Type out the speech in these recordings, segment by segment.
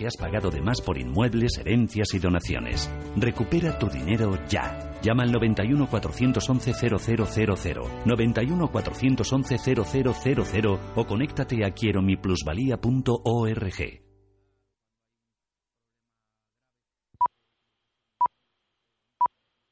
que has pagado de más por inmuebles, herencias y donaciones. Recupera tu dinero ya. Llama al 91 411 0000, 91 411 0000 o conéctate a quiero mi plusvalía.org.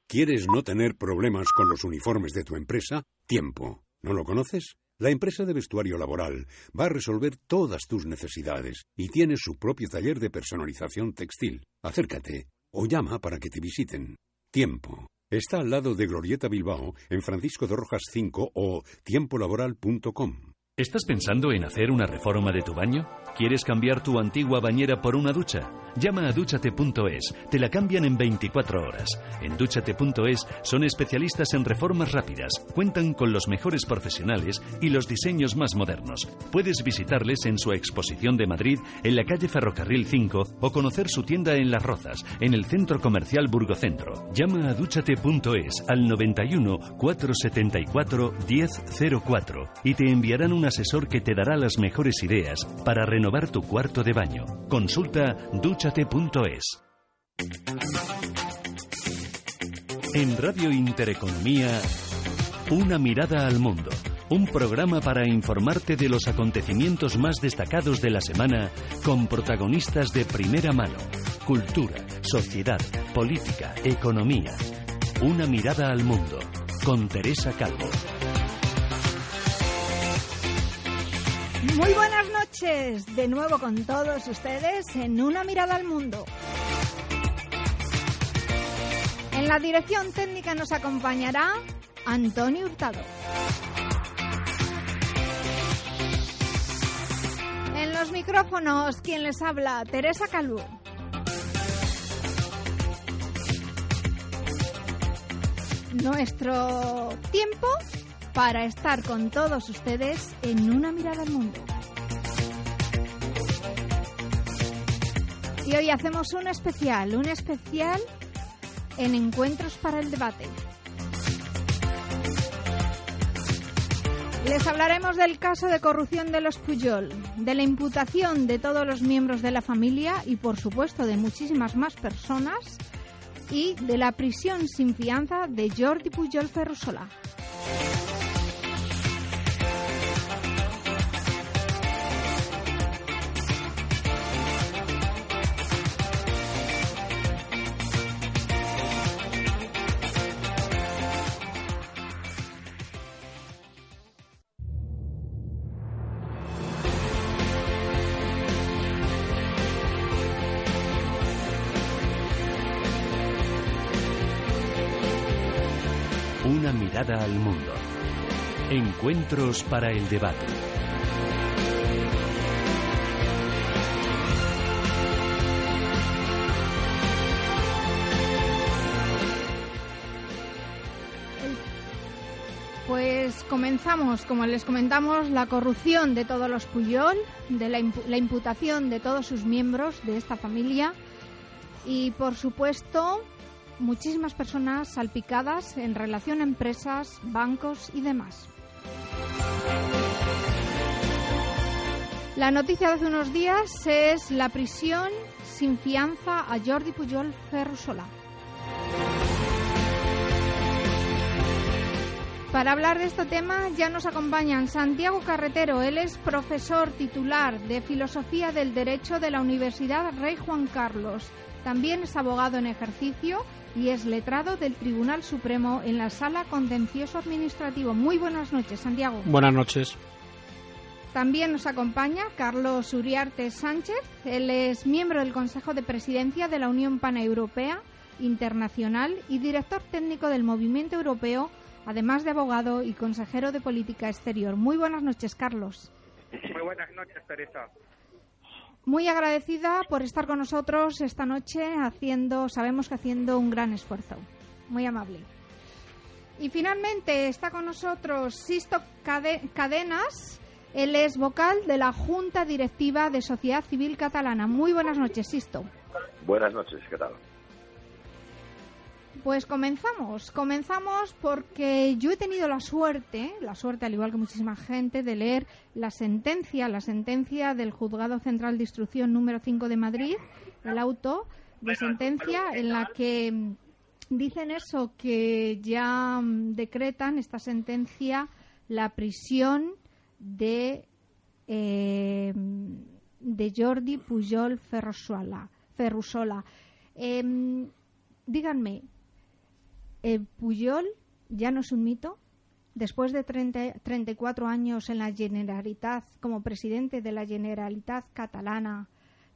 ¿Quieres no tener problemas con los uniformes de tu empresa? Tiempo. ¿No lo conoces? La empresa de vestuario laboral va a resolver todas tus necesidades y tiene su propio taller de personalización textil. Acércate o llama para que te visiten. Tiempo. Está al lado de Glorieta Bilbao en Francisco de Rojas 5 o tiempolaboral.com. ¿Estás pensando en hacer una reforma de tu baño? ¿Quieres cambiar tu antigua bañera por una ducha? Llama a duchate.es, te la cambian en 24 horas. En duchate.es son especialistas en reformas rápidas, cuentan con los mejores profesionales y los diseños más modernos. Puedes visitarles en su exposición de Madrid en la calle Ferrocarril 5 o conocer su tienda en Las Rozas, en el centro comercial Burgocentro. Llama a duchate.es al 91 474 1004 y te enviarán un asesor que te dará las mejores ideas para renovar tu cuarto de baño. Consulta duchate.es. En Radio Intereconomía, Una mirada al mundo. Un programa para informarte de los acontecimientos más destacados de la semana con protagonistas de primera mano. Cultura, sociedad, política, economía. Una mirada al mundo. Con Teresa Calvo. Muy buenas noches, de nuevo con todos ustedes en Una mirada al mundo. En la dirección técnica nos acompañará Antonio Hurtado. En los micrófonos, quien les habla, Teresa Calvo. Nuestro tiempo para estar con todos ustedes en una mirada al mundo. Y hoy hacemos un especial, un especial en Encuentros para el Debate. Les hablaremos del caso de corrupción de los Puyol, de la imputación de todos los miembros de la familia y, por supuesto, de muchísimas más personas, y de la prisión sin fianza de Jordi Puyol Ferrusola. Mirada al mundo. Encuentros para el debate. Pues comenzamos, como les comentamos, la corrupción de todos los Puyol, de la, impu- la imputación de todos sus miembros de esta familia y, por supuesto, muchísimas personas salpicadas en relación a empresas, bancos y demás. La noticia de hace unos días es la prisión sin fianza a Jordi Pujol Ferrusola. Para hablar de este tema ya nos acompañan Santiago Carretero, él es profesor titular de Filosofía del Derecho de la Universidad Rey Juan Carlos. También es abogado en ejercicio y es letrado del Tribunal Supremo en la Sala Contencioso Administrativo. Muy buenas noches, Santiago. Buenas noches. También nos acompaña Carlos Uriarte Sánchez. Él es miembro del Consejo de Presidencia de la Unión Paneuropea Internacional y director técnico del Movimiento Europeo, además de abogado y consejero de Política Exterior. Muy buenas noches, Carlos. Muy buenas noches, Teresa. Muy agradecida por estar con nosotros esta noche haciendo, sabemos que haciendo un gran esfuerzo. Muy amable. Y finalmente está con nosotros Sisto Cade- Cadenas. Él es vocal de la Junta Directiva de Sociedad Civil Catalana. Muy buenas noches, Sisto. Buenas noches, ¿qué tal? Pues comenzamos, comenzamos porque yo he tenido la suerte, la suerte al igual que muchísima gente, de leer la sentencia, la sentencia del Juzgado Central de Instrucción número 5 de Madrid, el auto de sentencia en la que mm, dicen eso, que ya mm, decretan esta sentencia la prisión de, eh, de Jordi Pujol Ferrusola. Ferrusola. Em, díganme, ¿el Pujol ya no es un mito? Después de 30, 34 años en la Generalitat, como presidente de la Generalitat catalana,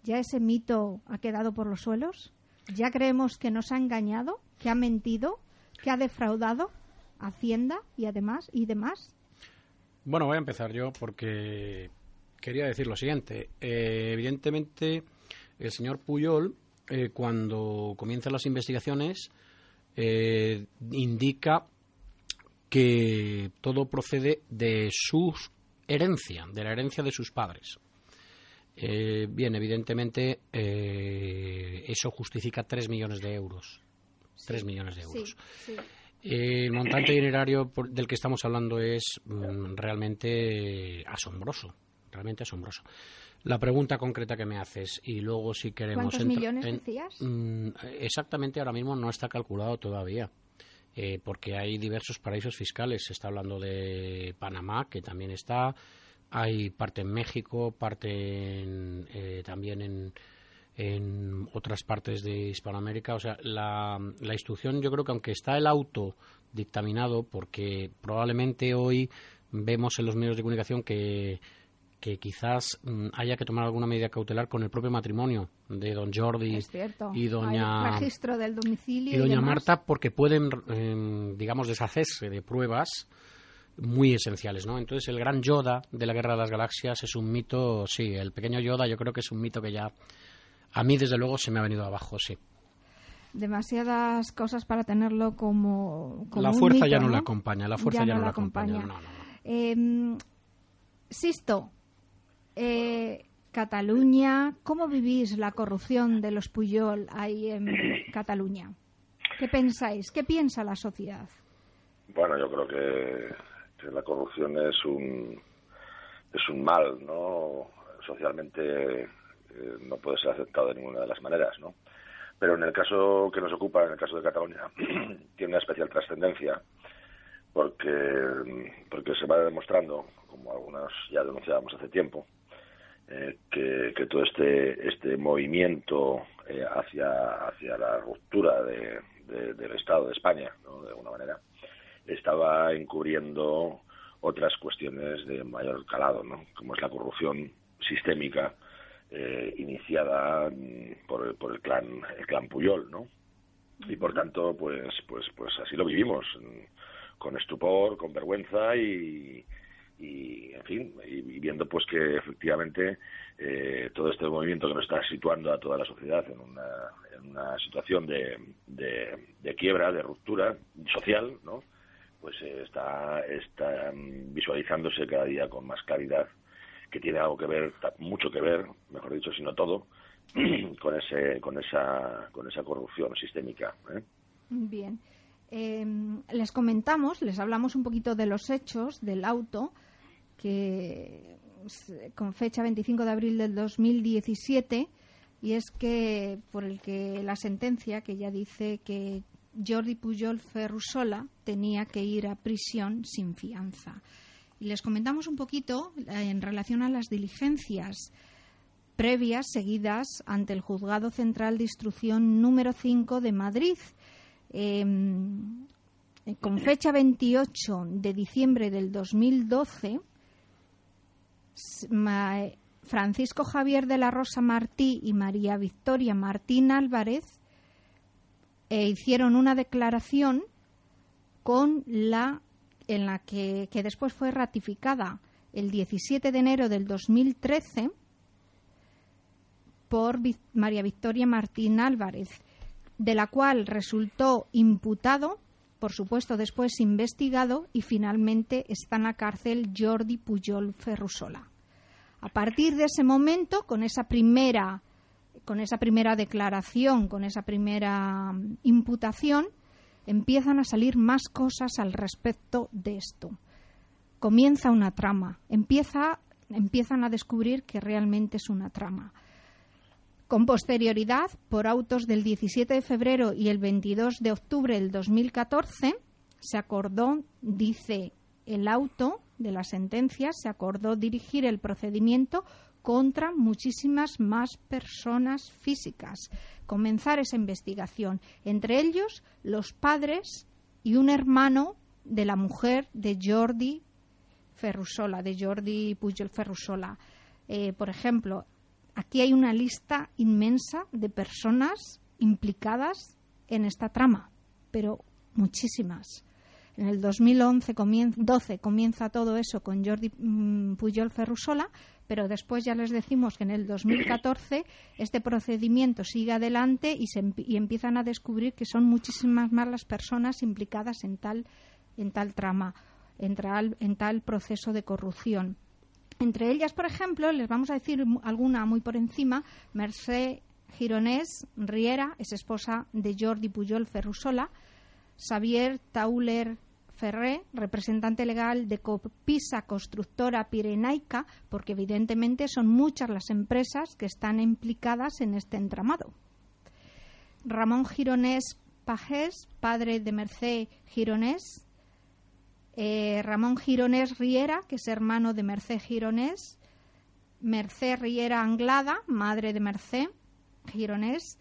¿ya ese mito ha quedado por los suelos? ¿Ya creemos que nos ha engañado, que ha mentido, que ha defraudado Hacienda y además y demás? Bueno, voy a empezar yo porque quería decir lo siguiente. Eh, evidentemente, el señor Puyol, eh, cuando comienzan las investigaciones, eh, indica que todo procede de su herencia, de la herencia de sus padres. bien, evidentemente, eso justifica 3 millones de euros. 3 millones de euros. El montante dinerario del que estamos hablando es mm, realmente asombroso, realmente asombroso. La pregunta concreta que me haces y luego si queremos... ¿Cuántos millones decías? Mm, exactamente ahora mismo no está calculado todavía. Eh, porque hay diversos paraísos fiscales. Se está hablando de Panamá, que también está. Hay parte en México, parte eh, también en, en otras partes de Hispanoamérica. O sea, la, la instrucción, yo creo que aunque está el auto dictaminado, porque probablemente hoy vemos en los medios de comunicación que, que quizás mm, haya que tomar alguna medida cautelar con el propio matrimonio de don Jordi y doña registro del domicilio y doña Marta porque pueden em, digamos deshacerse de pruebas muy esenciales, ¿no? Entonces el gran Yoda de la Guerra de las Galaxias es un mito, sí, el pequeño Yoda yo creo que es un mito que ya a mí, desde luego, se me ha venido abajo, sí. Demasiadas cosas para tenerlo como. la fuerza ya no, la acompaña, la fuerza ya, no, la acompaña. Em, Sisto, eh, Cataluña, ¿cómo vivís la corrupción de los Puyol ahí en Cataluña? ¿Qué pensáis? ¿Qué piensa la sociedad? Bueno, yo creo que, la corrupción es un es un mal, ¿no? Socialmente eh, no puede ser aceptado de ninguna de las maneras, ¿no? Pero en el caso que nos ocupa, en el caso de Cataluña, tiene una especial trascendencia porque, porque se va demostrando, como algunos ya denunciábamos hace tiempo, eh, que, todo este, este movimiento eh, hacia, hacia la ruptura de, del Estado de España, ¿no? de alguna manera, estaba encubriendo otras cuestiones de mayor calado, ¿no? como es la corrupción sistémica eh, iniciada mm, por, por, el clan el clan Puyol, ¿no? Y por tanto, pues pues pues así lo vivimos mm, con estupor, con vergüenza y, y en fin, y, viendo pues que efectivamente eh, todo este movimiento que nos está situando a toda la sociedad en una, en una situación de, de, quiebra, de ruptura social, ¿no? Pues eh, está, está visualizándose cada día con más claridad que tiene algo que ver, mucho que ver, mejor dicho, sino todo, con ese, con esa, con esa corrupción sistémica. ¿eh? Bien. Em, les comentamos, les hablamos un poquito de los hechos del auto que con fecha 25 de abril del 2017 y es que por el que la sentencia que ya dice que Jordi Pujol Ferrusola tenía que ir a prisión sin fianza. Y les comentamos un poquito eh, en relación a las diligencias previas seguidas ante el Juzgado Central de Instrucción número 5 de Madrid. Em, eh, con fecha 28 de diciembre del 2012, Francisco Javier de la Rosa Martí y María Victoria Martín Álvarez eh, hicieron una declaración con la en la que, después fue ratificada el 17 de enero del 2013 por María Victoria Martín Álvarez, de la cual resultó imputado, por supuesto después investigado y finalmente está en la cárcel Jordi Pujol Ferrusola. A partir de ese momento, con esa primera, con esa primera declaración, con esa primera mm, imputación, empiezan a salir más cosas al respecto de esto. Comienza una trama, empieza, empiezan a descubrir que realmente es una trama. Con posterioridad, por autos del 17 de febrero y el 22 de octubre del 2014, se acordó, dice el auto de la sentencia, se acordó dirigir el procedimiento contra muchísimas más personas físicas, comenzar esa investigación, entre ellos los padres y un hermano de la mujer de Jordi Ferrusola, de Jordi Pujol Ferrusola. Eh, por ejemplo, aquí hay una lista inmensa de personas implicadas en esta trama, pero muchísimas. En el 2011 12 comienza todo eso con Jordi mm, Pujol Ferrusola, pero después ya les decimos que en el 2014 este procedimiento sigue adelante y, se, empiezan a descubrir que son muchísimas más las personas implicadas en tal, en tal trama, en tal, en tal proceso de corrupción. Entre ellas, por ejemplo, les vamos a decir alguna muy por encima, Mercé Gironés Riera es esposa de Jordi Pujol Ferrusola, Xavier Tauler Ferré, representante legal de Copisa Constructora Pirenaica, porque evidentemente son muchas las empresas que están implicadas en este entramado. Ramón Gironés Pajés, padre de Mercé Gironés. Eh, Ramón Gironés Riera, que es hermano de Mercé Gironés. Mercé Riera Anglada, madre de Mercé Gironés.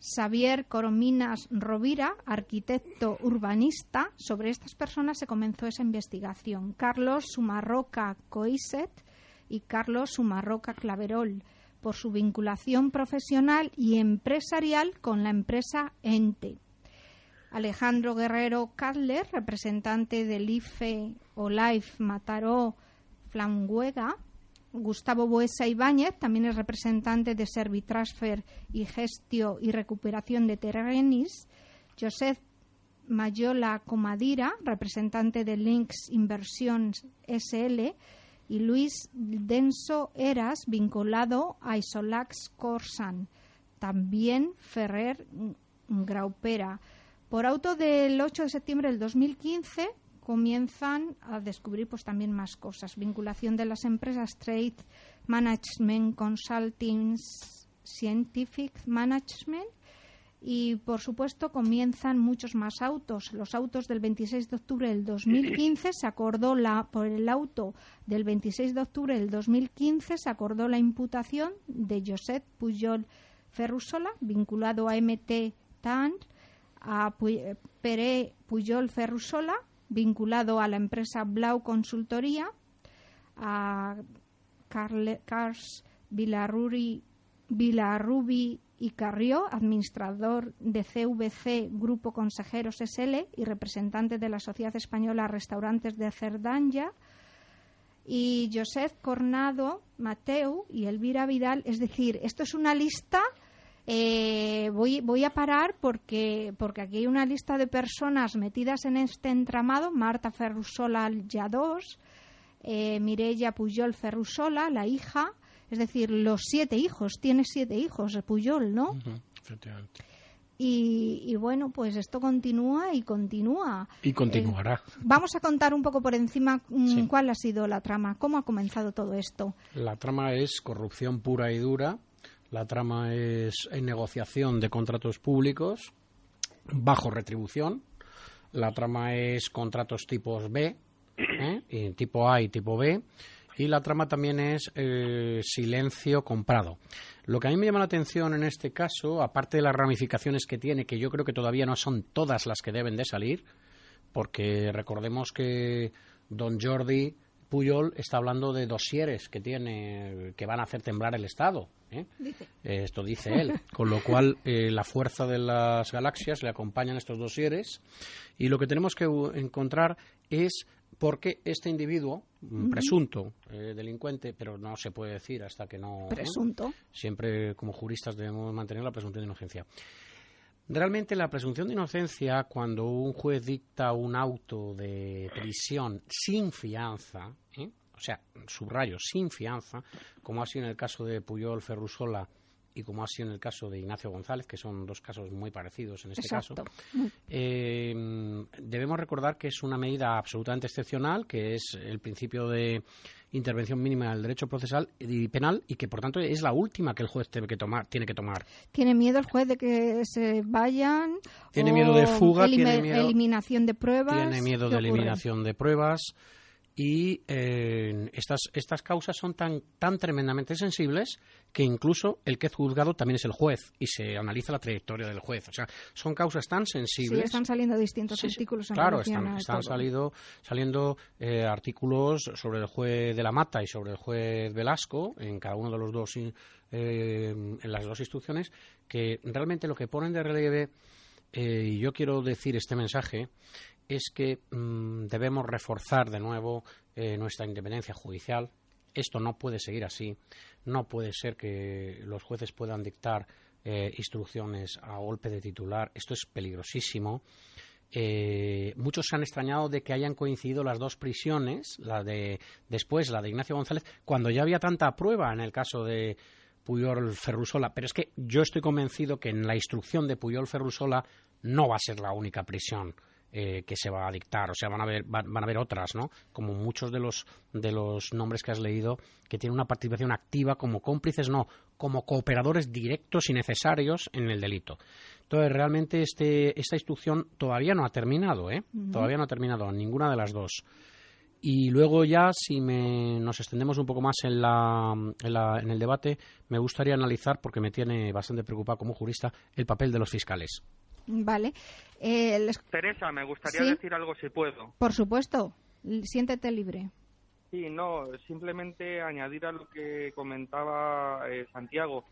Xavier Corominas Rovira, arquitecto urbanista. Sobre estas personas se comenzó esa investigación. Carlos Sumarroca Coiset y Carlos Sumarroca Claverol, por su vinculación profesional y empresarial con la empresa Ente. Alejandro Guerrero Cadler, representante del IFE o LIFE Mataró Flanguega, Gustavo Buesa Ibáñez, también es representante de Servitransfer y Gestio y Recuperación de Terrenis. Josep Mayola Comadira, representante de Links Inversions SL. Y Luis Denso Eras, vinculado a Isolax Corsan. También Ferrer Graupera. Por auto del 8 de septiembre del 2015, comienzan a descubrir pues también más cosas. Vinculación de las empresas Trade Management Consulting Scientific Management y por supuesto comienzan muchos más autos. Los autos del 26 de octubre del 2015 se acordó la por el auto del 26 de octubre del 2015 se acordó la imputación de Josep Pujol Ferrusola vinculado a MT TAN a Pere Pujol Ferrusola vinculado a la empresa Blau Consultoría, a Carles Vilarrubi y Carrió, administrador de CVC Grupo Consejeros SL y representante de la Sociedad Española Restaurantes de Cerdanya, y Josep Cornado Mateu y Elvira Vidal. Es decir, esto es una lista eh, voy, voy a parar porque, porque aquí hay una lista de personas metidas en este entramado. Marta Ferrusola Lladós, eh, Mireia Puyol Ferrusola, la hija. Es decir, los siete hijos. Tiene siete hijos, Puyol, ¿no? Y, bueno, pues esto continúa y continúa. Y continuará. Eh, vamos a contar un poco por encima mm, cuál ha sido la trama, cómo ha comenzado todo esto. La trama es corrupción pura y dura, la trama es en negociación de contratos públicos bajo retribución. La trama es contratos tipos B, ¿eh? tipo A y tipo B. Y la trama también es eh, silencio comprado. Lo que a mí me llama la atención en este caso, aparte de las ramificaciones que tiene, que yo creo que todavía no son todas las que deben de salir, porque recordemos que don Jordi Puyol está hablando de dosieres que tiene que van a hacer temblar el Estado. ¿eh? Esto dice él. Con lo cual, eh, la fuerza de las galaxias le acompañan estos dosieres. Y lo que tenemos que encontrar es por qué este individuo, presunto eh, delincuente, pero no se puede decir hasta que no. Presunto. Siempre, como juristas, debemos mantener la presunción de inocencia. Realmente la presunción de inocencia, cuando un juez dicta un auto de prisión sin fianza, ¿eh? o sea, subrayo, sin fianza, como ha sido en el caso de Puyol Ferrusola y como ha sido en el caso de Ignacio González, que son dos casos muy parecidos en este caso, eh, debemos recordar que es una medida absolutamente excepcional, que es el principio de intervención mínima del derecho procesal y penal y que por tanto es la última que el juez tiene que tomar tiene que tomar. Tiene miedo el juez de que se vayan tiene miedo de fuga tiene miedo, eliminación de pruebas tiene miedo de eliminación de pruebas y eh, estas, estas causas son tan, tan tremendamente sensibles que incluso el que es juzgado también es el juez y se analiza la trayectoria del juez. O sea, son causas tan sensibles. Sí, están saliendo distintos artículos. claro, están, están salido, saliendo eh, artículos sobre el juez de la Mata y sobre el juez Velasco en cada uno de los dos, eh, en las dos instrucciones, que realmente lo que ponen de relieve, y yo quiero decir este mensaje, es que mm, debemos reforzar de nuevo eh, nuestra independencia judicial. Esto no puede seguir así. No puede ser que los jueces puedan dictar eh, instrucciones a golpe de titular. Esto es peligrosísimo. Eh, muchos se han extrañado de que hayan coincidido las dos prisiones, la de después la de Ignacio González, cuando ya había tanta prueba en el caso de Puyol Ferrusola. Pero es que yo estoy convencido que en la instrucción de Puyol Ferrusola no va a ser la única prisión. Eh, que se va a dictar. O sea, van a haber, van, a haber otras, ¿no? Como muchos de los, de los nombres que has leído que tienen una participación activa como cómplices, no, como cooperadores directos y necesarios en el delito. Entonces, realmente este, esta instrucción todavía no ha terminado, ¿eh? Todavía no ha terminado, ninguna de las dos. Y luego ya, si me, nos extendemos un poco más en, la, en, la, en el debate, me gustaría analizar, porque me tiene bastante preocupado como jurista, el papel de los fiscales. Vale. Eh, Teresa, me gustaría decir algo si puedo. Por supuesto. Siéntete libre. Sí, no, simplemente añadir a lo que comentaba eh, Santiago.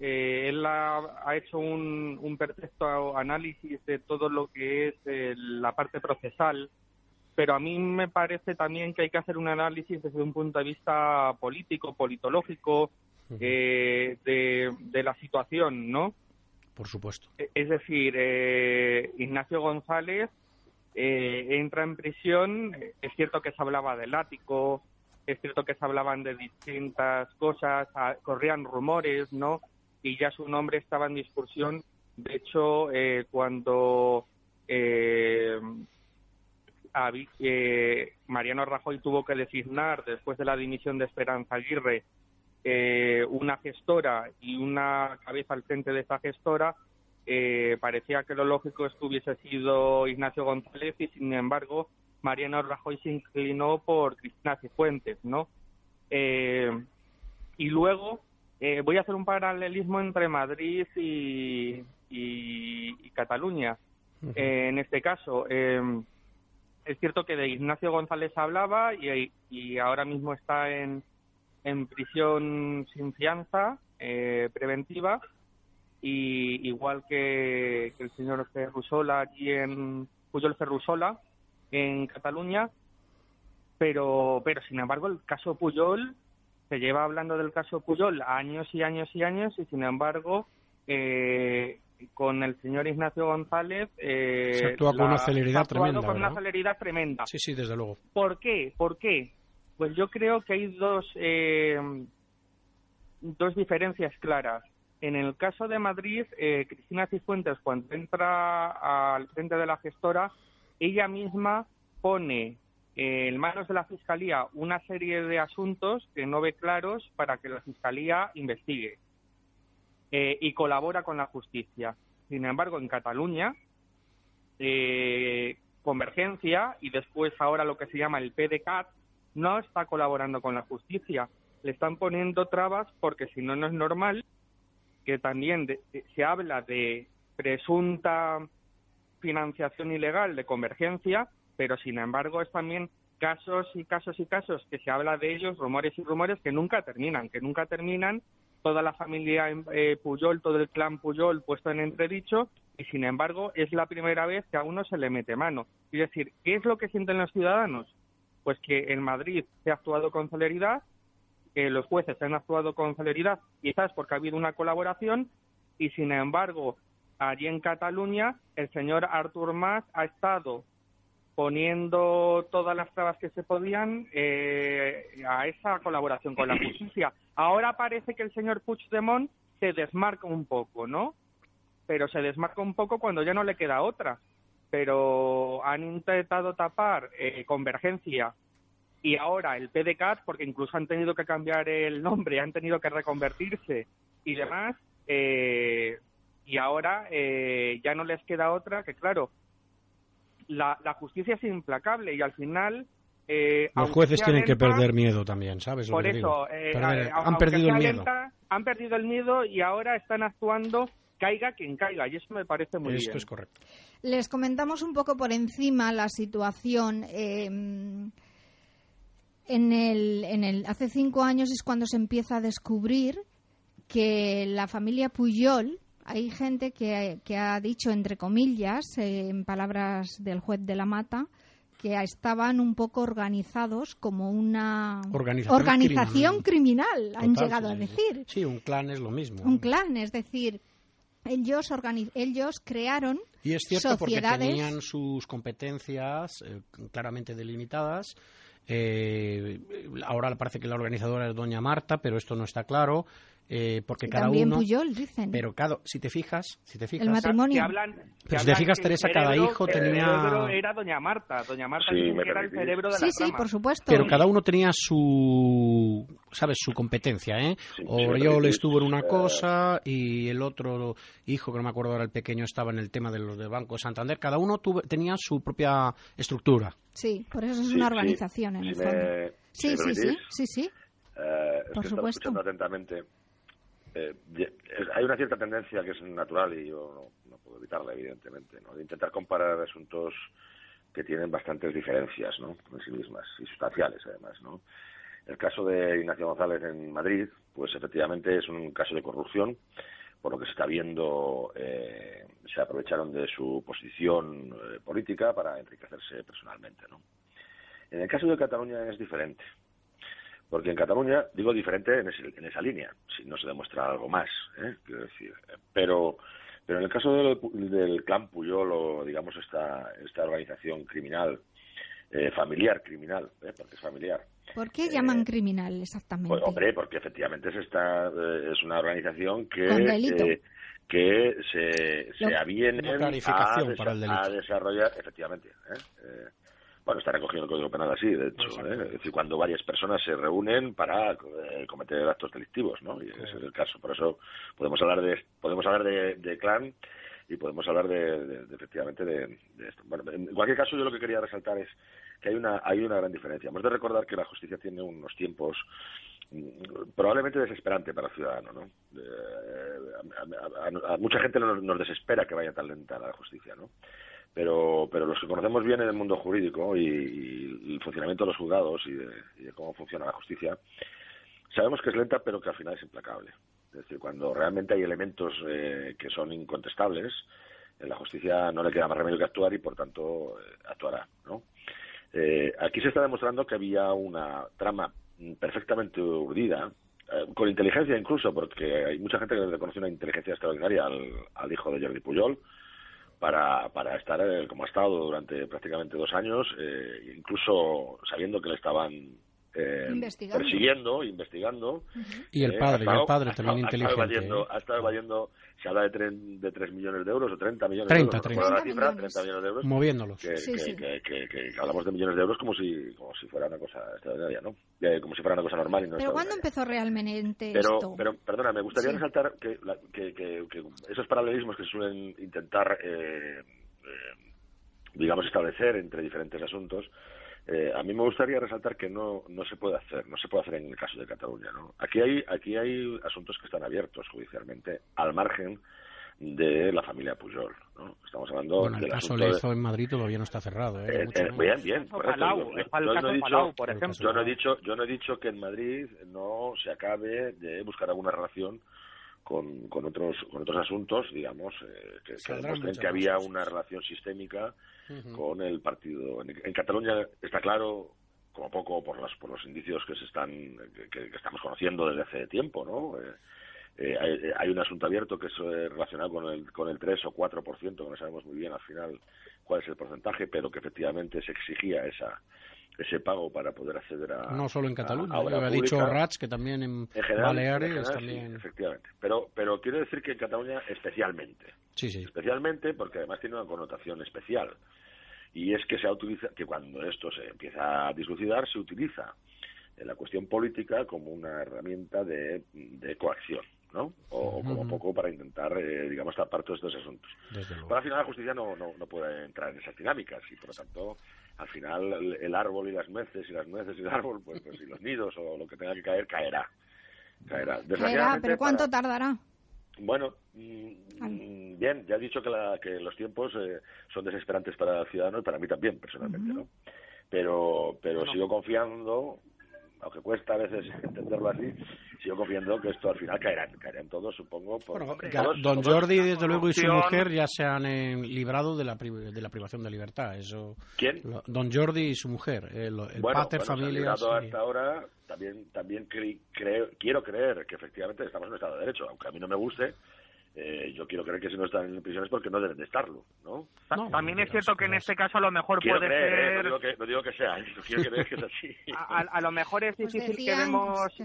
Eh, él ha, hecho un, un, perfecto análisis de todo lo que es la parte procesal, pero a mí me parece también que hay que hacer un análisis desde un punto de vista político, politológico, de, de la situación, ¿no? Por supuesto. E, es decir, eh, Ignacio González eh, entra en prisión, es cierto que se hablaba del ático, es cierto que se hablaban de distintas cosas, corrían rumores, ¿no? Y ya su nombre estaba en discusión. De hecho, eh, cuando Mariano Rajoy tuvo que designar, después de la dimisión de Esperanza Aguirre, eh, una gestora y una cabeza al frente de esa gestora, eh, parecía que lo lógico es que hubiese sido Ignacio González y, sin embargo, Mariano Rajoy se inclinó por Cristina Cifuentes, ¿no? Eh, y luego voy a hacer un paralelismo entre Madrid y, Cataluña. en este caso, es cierto que de Ignacio González hablaba y ahora mismo está en, en prisión sin fianza eh, preventiva y igual que, el señor Ferrusola aquí en Puyol Ferrusola en Cataluña pero pero sin embargo el caso Puyol se lleva hablando del caso Puyol años y años y años y sin embargo eh, con el señor Ignacio González eh, se actúa con una celeridad tremenda con una celeridad tremenda sí sí desde luego ¿por qué? ¿por qué? Pues yo creo que hay dos, eh, dos diferencias claras. En el caso de Madrid, eh, Cristina Cifuentes, cuando entra al frente de la gestora, ella misma pone eh, en manos de la Fiscalía una serie de asuntos que no ve claros para que la Fiscalía investigue y colabora con la justicia. Sin embargo, en Cataluña, Convergencia y después ahora lo que se llama el PDCAT, no está colaborando con la justicia. Le están poniendo trabas porque si no, no es normal que también se habla de presunta financiación ilegal de convergencia, pero sin embargo es también casos y casos y casos que se habla de ellos, rumores y rumores que nunca terminan, que nunca terminan, toda la familia eh, Puyol, todo el clan Puyol puesto en entredicho y sin embargo es la primera vez que a uno se le mete mano. Es decir, ¿qué es lo que sienten los ciudadanos? Pues que en Madrid se ha actuado con celeridad, que los jueces han actuado con celeridad, quizás porque ha habido una colaboración, y sin embargo, allí en Cataluña, el señor Artur Mas ha estado poniendo todas las trabas que se podían eh, a esa colaboración con la justicia. Ahora parece que el señor Puigdemont se desmarca un poco, ¿no? Pero se desmarca un poco cuando ya no le queda otra. Pero han intentado tapar eh, Convergencia y ahora el PDCAT, porque incluso han tenido que cambiar el nombre, han tenido que reconvertirse y demás, eh, y ahora eh, ya no les queda otra que, claro, la, la justicia es implacable y al final eh, los jueces tienen que perder miedo también, ¿sabes? Por eso, eh, han perdido el miedo. han perdido el miedo y ahora están actuando caiga quien caiga, y eso me parece muy bien. Esto es correcto. Les comentamos un poco por encima la situación. Eh, en el, en el, hace cinco años es cuando se empieza a descubrir que la familia Puyol, hay gente que, que ha dicho, entre comillas, en palabras del juez de la Mata, que estaban un poco organizados como una organización, criminal, han llegado a decir. Sí, un clan es lo mismo. Un clan, es decir, ellos, ellos crearon y es cierto porque tenían sus competencias eh, claramente delimitadas. Eh, ahora parece que la organizadora es doña Marta, pero esto no está claro. Eh, porque cada También uno Puyol, dicen. pero cada si te fijas si te fijas el matrimonio si te fijas Teresa cada hijo tenía era doña Marta doña Marta sí, era el cerebro de sí, la sí por supuesto. Pero cada uno tenía su sabes su competencia eh Oriol estuvo en una cosa y el otro hijo que no me acuerdo ahora el pequeño estaba en el tema de los de Banco Santander. Cada uno tuvo, tenía su propia estructura. Sí por eso es una organización en el fondo. sí, sí, sí sí sí. eh, por supuesto. atentamente eh, hay una cierta tendencia que es natural y yo no, puedo evitarla, evidentemente, ¿no? de intentar comparar asuntos que tienen bastantes diferencias ¿no? en sí mismas y sustanciales, además. ¿no? El caso de Ignacio González en Madrid, pues efectivamente es un caso de corrupción, por lo que se está viendo, eh, se aprovecharon de su posición eh, política para enriquecerse personalmente. ¿no? En el caso de Cataluña es diferente. Porque en Cataluña, digo diferente en, esa línea, si no se demuestra algo más, ¿eh? quiero decir. Pero, pero en el caso del, clan Puyol o, digamos, esta, esta organización criminal, eh, familiar criminal, ¿eh? porque es familiar. ¿Por qué llaman criminal exactamente? Pues, hombre, porque efectivamente es, esta, es una organización que que se, se aviene a, desarrollar, efectivamente, ¿eh? Bueno, está recogiendo el Código Penal así, de hecho. ¿eh? Es decir, cuando varias personas se reúnen para eh, cometer actos delictivos, ¿no? Y ese es el caso. Por eso podemos hablar de, podemos hablar de, clan y podemos hablar de, efectivamente de, esto. Bueno, en cualquier caso, yo lo que quería resaltar es que hay una, hay una gran diferencia. Hemos de recordar que la justicia tiene unos tiempos mm, probablemente desesperante para el ciudadano, ¿no? a, mucha gente nos, nos, desespera que vaya tan lenta la justicia, ¿no? Pero, pero los que conocemos bien el mundo jurídico y, el funcionamiento de los juzgados y de, cómo funciona la justicia, sabemos que es lenta, pero que al final es implacable. Es decir, cuando realmente hay elementos eh, que son incontestables, en la justicia no le queda más remedio que actuar y, por tanto, eh, actuará. ¿no? Eh, aquí se está demostrando que había una trama perfectamente urdida, con inteligencia incluso, porque hay mucha gente que le reconoce una inteligencia extraordinaria al, al hijo de Jordi Pujol, para, para estar eh, como ha estado durante prácticamente dos años, eh, incluso sabiendo que le estaban eh, persiguiendo, investigando. Y el padre, el padre también inteligente. ha estado evadiendo se habla de, de 3 millones de euros o 30 millones de euros. 30, cifra, 30 millones de euros. Moviéndolos. Que, que, que, hablamos de millones de euros como si, como si fuera una cosa extraordinaria, ¿no? como si fuera una cosa normal. Y no pero ¿cuándo empezó realmente pero, esto? Pero, perdona, me gustaría resaltar que, que, esos paralelismos que suelen intentar, eh, eh, digamos, establecer entre diferentes asuntos, eh, a mí me gustaría resaltar que no, no se puede hacer, no se puede hacer en el caso de Cataluña. ¿no? Aquí, hay, aquí hay asuntos que están abiertos judicialmente, al margen de la familia Pujol. ¿no? Estamos hablando bueno, el caso Lezo en Madrid todavía no está cerrado. ¿eh? eh, eh bien, bien. Yo no he dicho, yo no he dicho que en Madrid no se acabe de buscar alguna relación con, con otros con otros asuntos, digamos, eh, que, que demuestren que había una relación sistémica con el partido. En, Cataluña está claro, como poco por los, por los indicios que se están que, estamos conociendo desde hace tiempo, ¿no? Eh, eh, hay, un asunto abierto que es relacionado con el, con el 3 o 4%, que no sabemos muy bien al final cuál es el porcentaje, pero que efectivamente se exigía esa, ese pago para poder acceder a no solo en Cataluña a, ha dicho Rats que también en, Baleares también. efectivamente. Pero pero quiero decir que en Cataluña especialmente. Sí sí. Especialmente porque además tiene una connotación especial. Y es que se utiliza que cuando esto se empieza a dislucidar se utiliza la cuestión política como una herramienta de, de coacción ¿no? O, como poco para intentar, eh, digamos, tapar todos estos asuntos. Pero al final la justicia no, no, no, puede entrar en esas dinámicas y, por lo tanto, al final el, árbol y las nueces y las nueces y el árbol, pues, pues y los nidos o lo que tenga que caer, caerá. Caerá. caerá pero ¿cuánto tardará? Bueno, mm, bien, ya he dicho que, la, que los tiempos eh, son desesperantes para el ciudadano y para mí también, personalmente, ¿no? Pero, pero sigo confiando aunque cuesta a veces entenderlo así, sigo confiando que esto al final caerán, caerán todos, supongo. Por, don Jordi, desde luego, y su mujer ya se han eh, librado de la, de la privación de libertad. Eso, ¿Quién? don Jordi y su mujer, el, el pater familia. hasta ahora, también, también creo, quiero creer que efectivamente estamos en un Estado de Derecho, aunque a mí no me guste, eh, yo quiero creer que si no están en prisión es porque no deben de estarlo, ¿no? También es cierto que en este caso a lo mejor puede creer, ser... Eh, no, digo que, no, digo que, sea, ¿eh? quiero creer que es así. a, lo mejor es pues difícil que vemos que,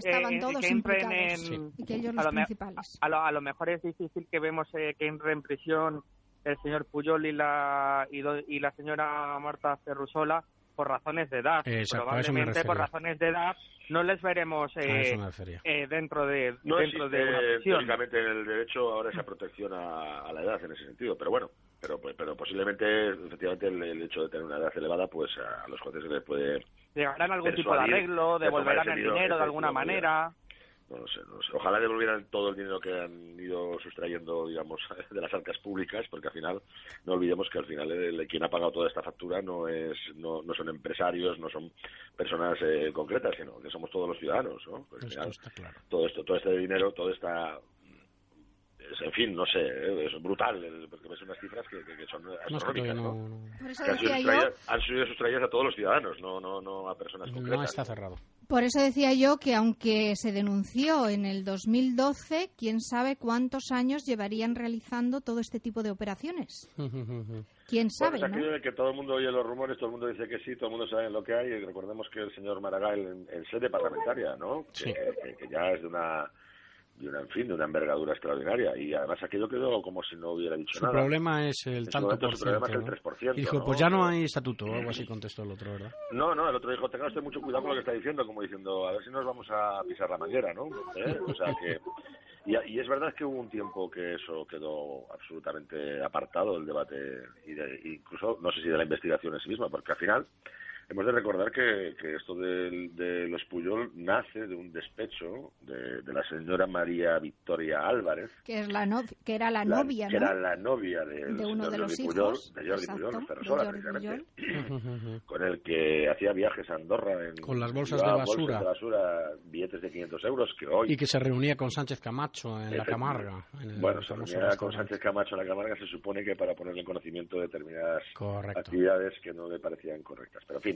que entren en... Y que ellos los a, lo principales. A, lo, mejor es difícil que vemos que entre en prisión el señor Puyol y la, y, y la señora Marta Ferrusola por razones de edad. Probablemente por razones de edad no les veremos eh, eh, dentro de no dentro de una Lógicamente en el derecho ahora esa protección a, la edad en ese sentido, pero bueno, pero pero posiblemente efectivamente el, hecho de tener una edad elevada pues a los jueces se les puede llegarán algún tipo de arreglo, devolverán el dinero de alguna manera no sé, no sé. Ojalá devolvieran todo el dinero que han ido sustrayendo, digamos, de las arcas públicas, porque al final, no olvidemos que al final el, quien ha pagado toda esta factura no es no, no son empresarios, no son personas eh, concretas, sino que somos todos los ciudadanos, ¿no? Pues está claro. Todo esto, todo este dinero, toda esta en fin, no sé, es brutal, porque ves unas cifras que, son astronómicas, ¿no? Por eso decía yo... Han sido sustraídas a todos los ciudadanos, no, no, no a personas concretas. No está cerrado. Por eso decía yo que aunque se denunció en el 2012, quién sabe cuántos años llevarían realizando todo este tipo de operaciones. ¿Quién sabe? Bueno, aquí que todo el mundo oye los rumores, todo el mundo dice que sí, todo el mundo sabe lo que hay. Y recordemos que el señor Maragall en, sede parlamentaria, ¿no? que, ya es de una de una, en fin, de una envergadura extraordinaria. Y además aquello quedó como si no hubiera dicho nada. Su problema es el tanto por ciento. Es Y dijo, pues ya no hay estatuto, o algo así contestó el otro, ¿verdad? No, no, el otro dijo, tenga usted mucho cuidado con lo que está diciendo, como diciendo, a ver si nos vamos a pisar la manguera, ¿no? ¿Eh? O sea que... Y, es verdad que hubo un tiempo que eso quedó absolutamente apartado del debate y de, incluso, no sé si de la investigación en sí misma, porque al final Hemos de recordar que, que esto de, de, los Puyol nace de un despecho de, de, la señora María Victoria Álvarez. Que, es la que era la novia, Que era la novia de, uno de los Puyol, hijos. De Jordi Puyol, precisamente. con el que hacía viajes a Andorra. En, con las bolsas de basura. de basura, billetes de 500 euros que hoy... Y que se reunía con Sánchez Camacho en la Camarga. bueno, se reunía con Sánchez Camacho en la Camarga se supone que para ponerle en conocimiento de determinadas actividades que no le parecían correctas. Pero en fin,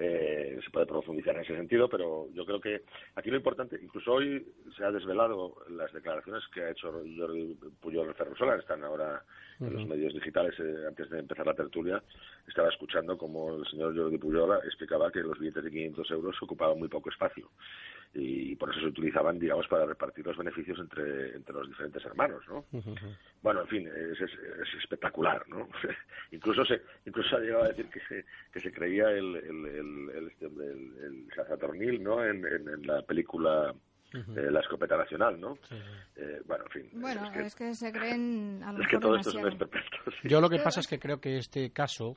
eh, se puede profundizar en ese sentido, pero yo creo que aquí lo importante, incluso hoy se ha desvelado las declaraciones que ha hecho Jordi Puyol Ferrusola, están ahora en los medios digitales, eh, antes de empezar la tertulia, estaba escuchando como el señor Jordi Puyol explicaba que los billetes de 500 euros ocupaban muy poco espacio y por eso se utilizaban, digamos, para repartir los beneficios entre, entre los diferentes hermanos, ¿no? Bueno, en fin, es, es, espectacular, ¿no? incluso se incluso ha llegado a decir que se, que se creía el, el, el, el, este, el ¿no? En, en, la película eh, la escopeta nacional, ¿no? Eh, bueno, en fin. Bueno, es que, se creen a lo es que todo esto es un Yo lo que pasa es que creo que este caso,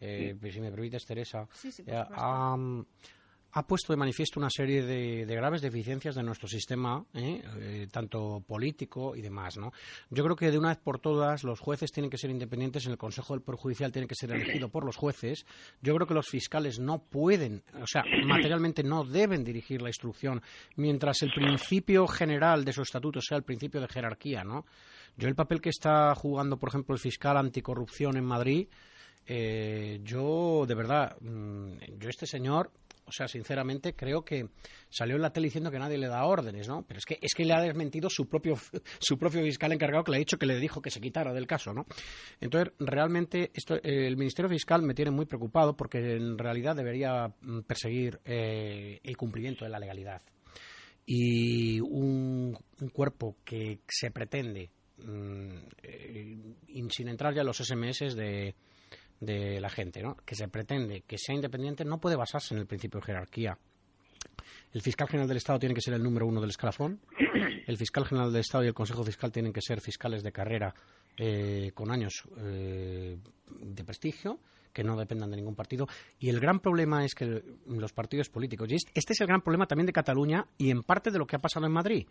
eh, si me permites, Teresa, sí, sí, ha puesto de manifiesto una serie de, graves deficiencias de nuestro sistema, ¿eh? Eh, tanto político y demás. ¿no? Yo creo que de una vez por todas los jueces tienen que ser independientes, en el Consejo del Poder Judicial tiene que ser elegido por los jueces. Yo creo que los fiscales no pueden, o sea, materialmente no deben dirigir la instrucción, mientras el principio general de su estatuto sea el principio de jerarquía. ¿no? Yo el papel que está jugando, por ejemplo, el fiscal anticorrupción en Madrid Eh, yo, de verdad, mm, yo este señor o sea, sinceramente, creo que salió en la tele diciendo que nadie le da órdenes, ¿no? Pero es que, es que le ha desmentido su propio, su propio fiscal encargado que le ha dicho que le dijo que se quitara del caso, ¿no? Entonces, realmente, esto, el Ministerio Fiscal me tiene muy preocupado porque en realidad debería mm, perseguir eh, el cumplimiento de la legalidad. Y un, cuerpo que se pretende, mm, eh, sin entrar ya en los SMS de de la gente, ¿no? que se pretende que sea independiente, no puede basarse en el principio de jerarquía. El fiscal general del Estado tiene que ser el número uno del escalafón. El fiscal general del Estado y el Consejo Fiscal tienen que ser fiscales de carrera eh, con años eh, de prestigio que no dependan de ningún partido. Y el gran problema es que los partidos políticos, y este es el gran problema también de Cataluña y en parte de lo que ha pasado en Madrid,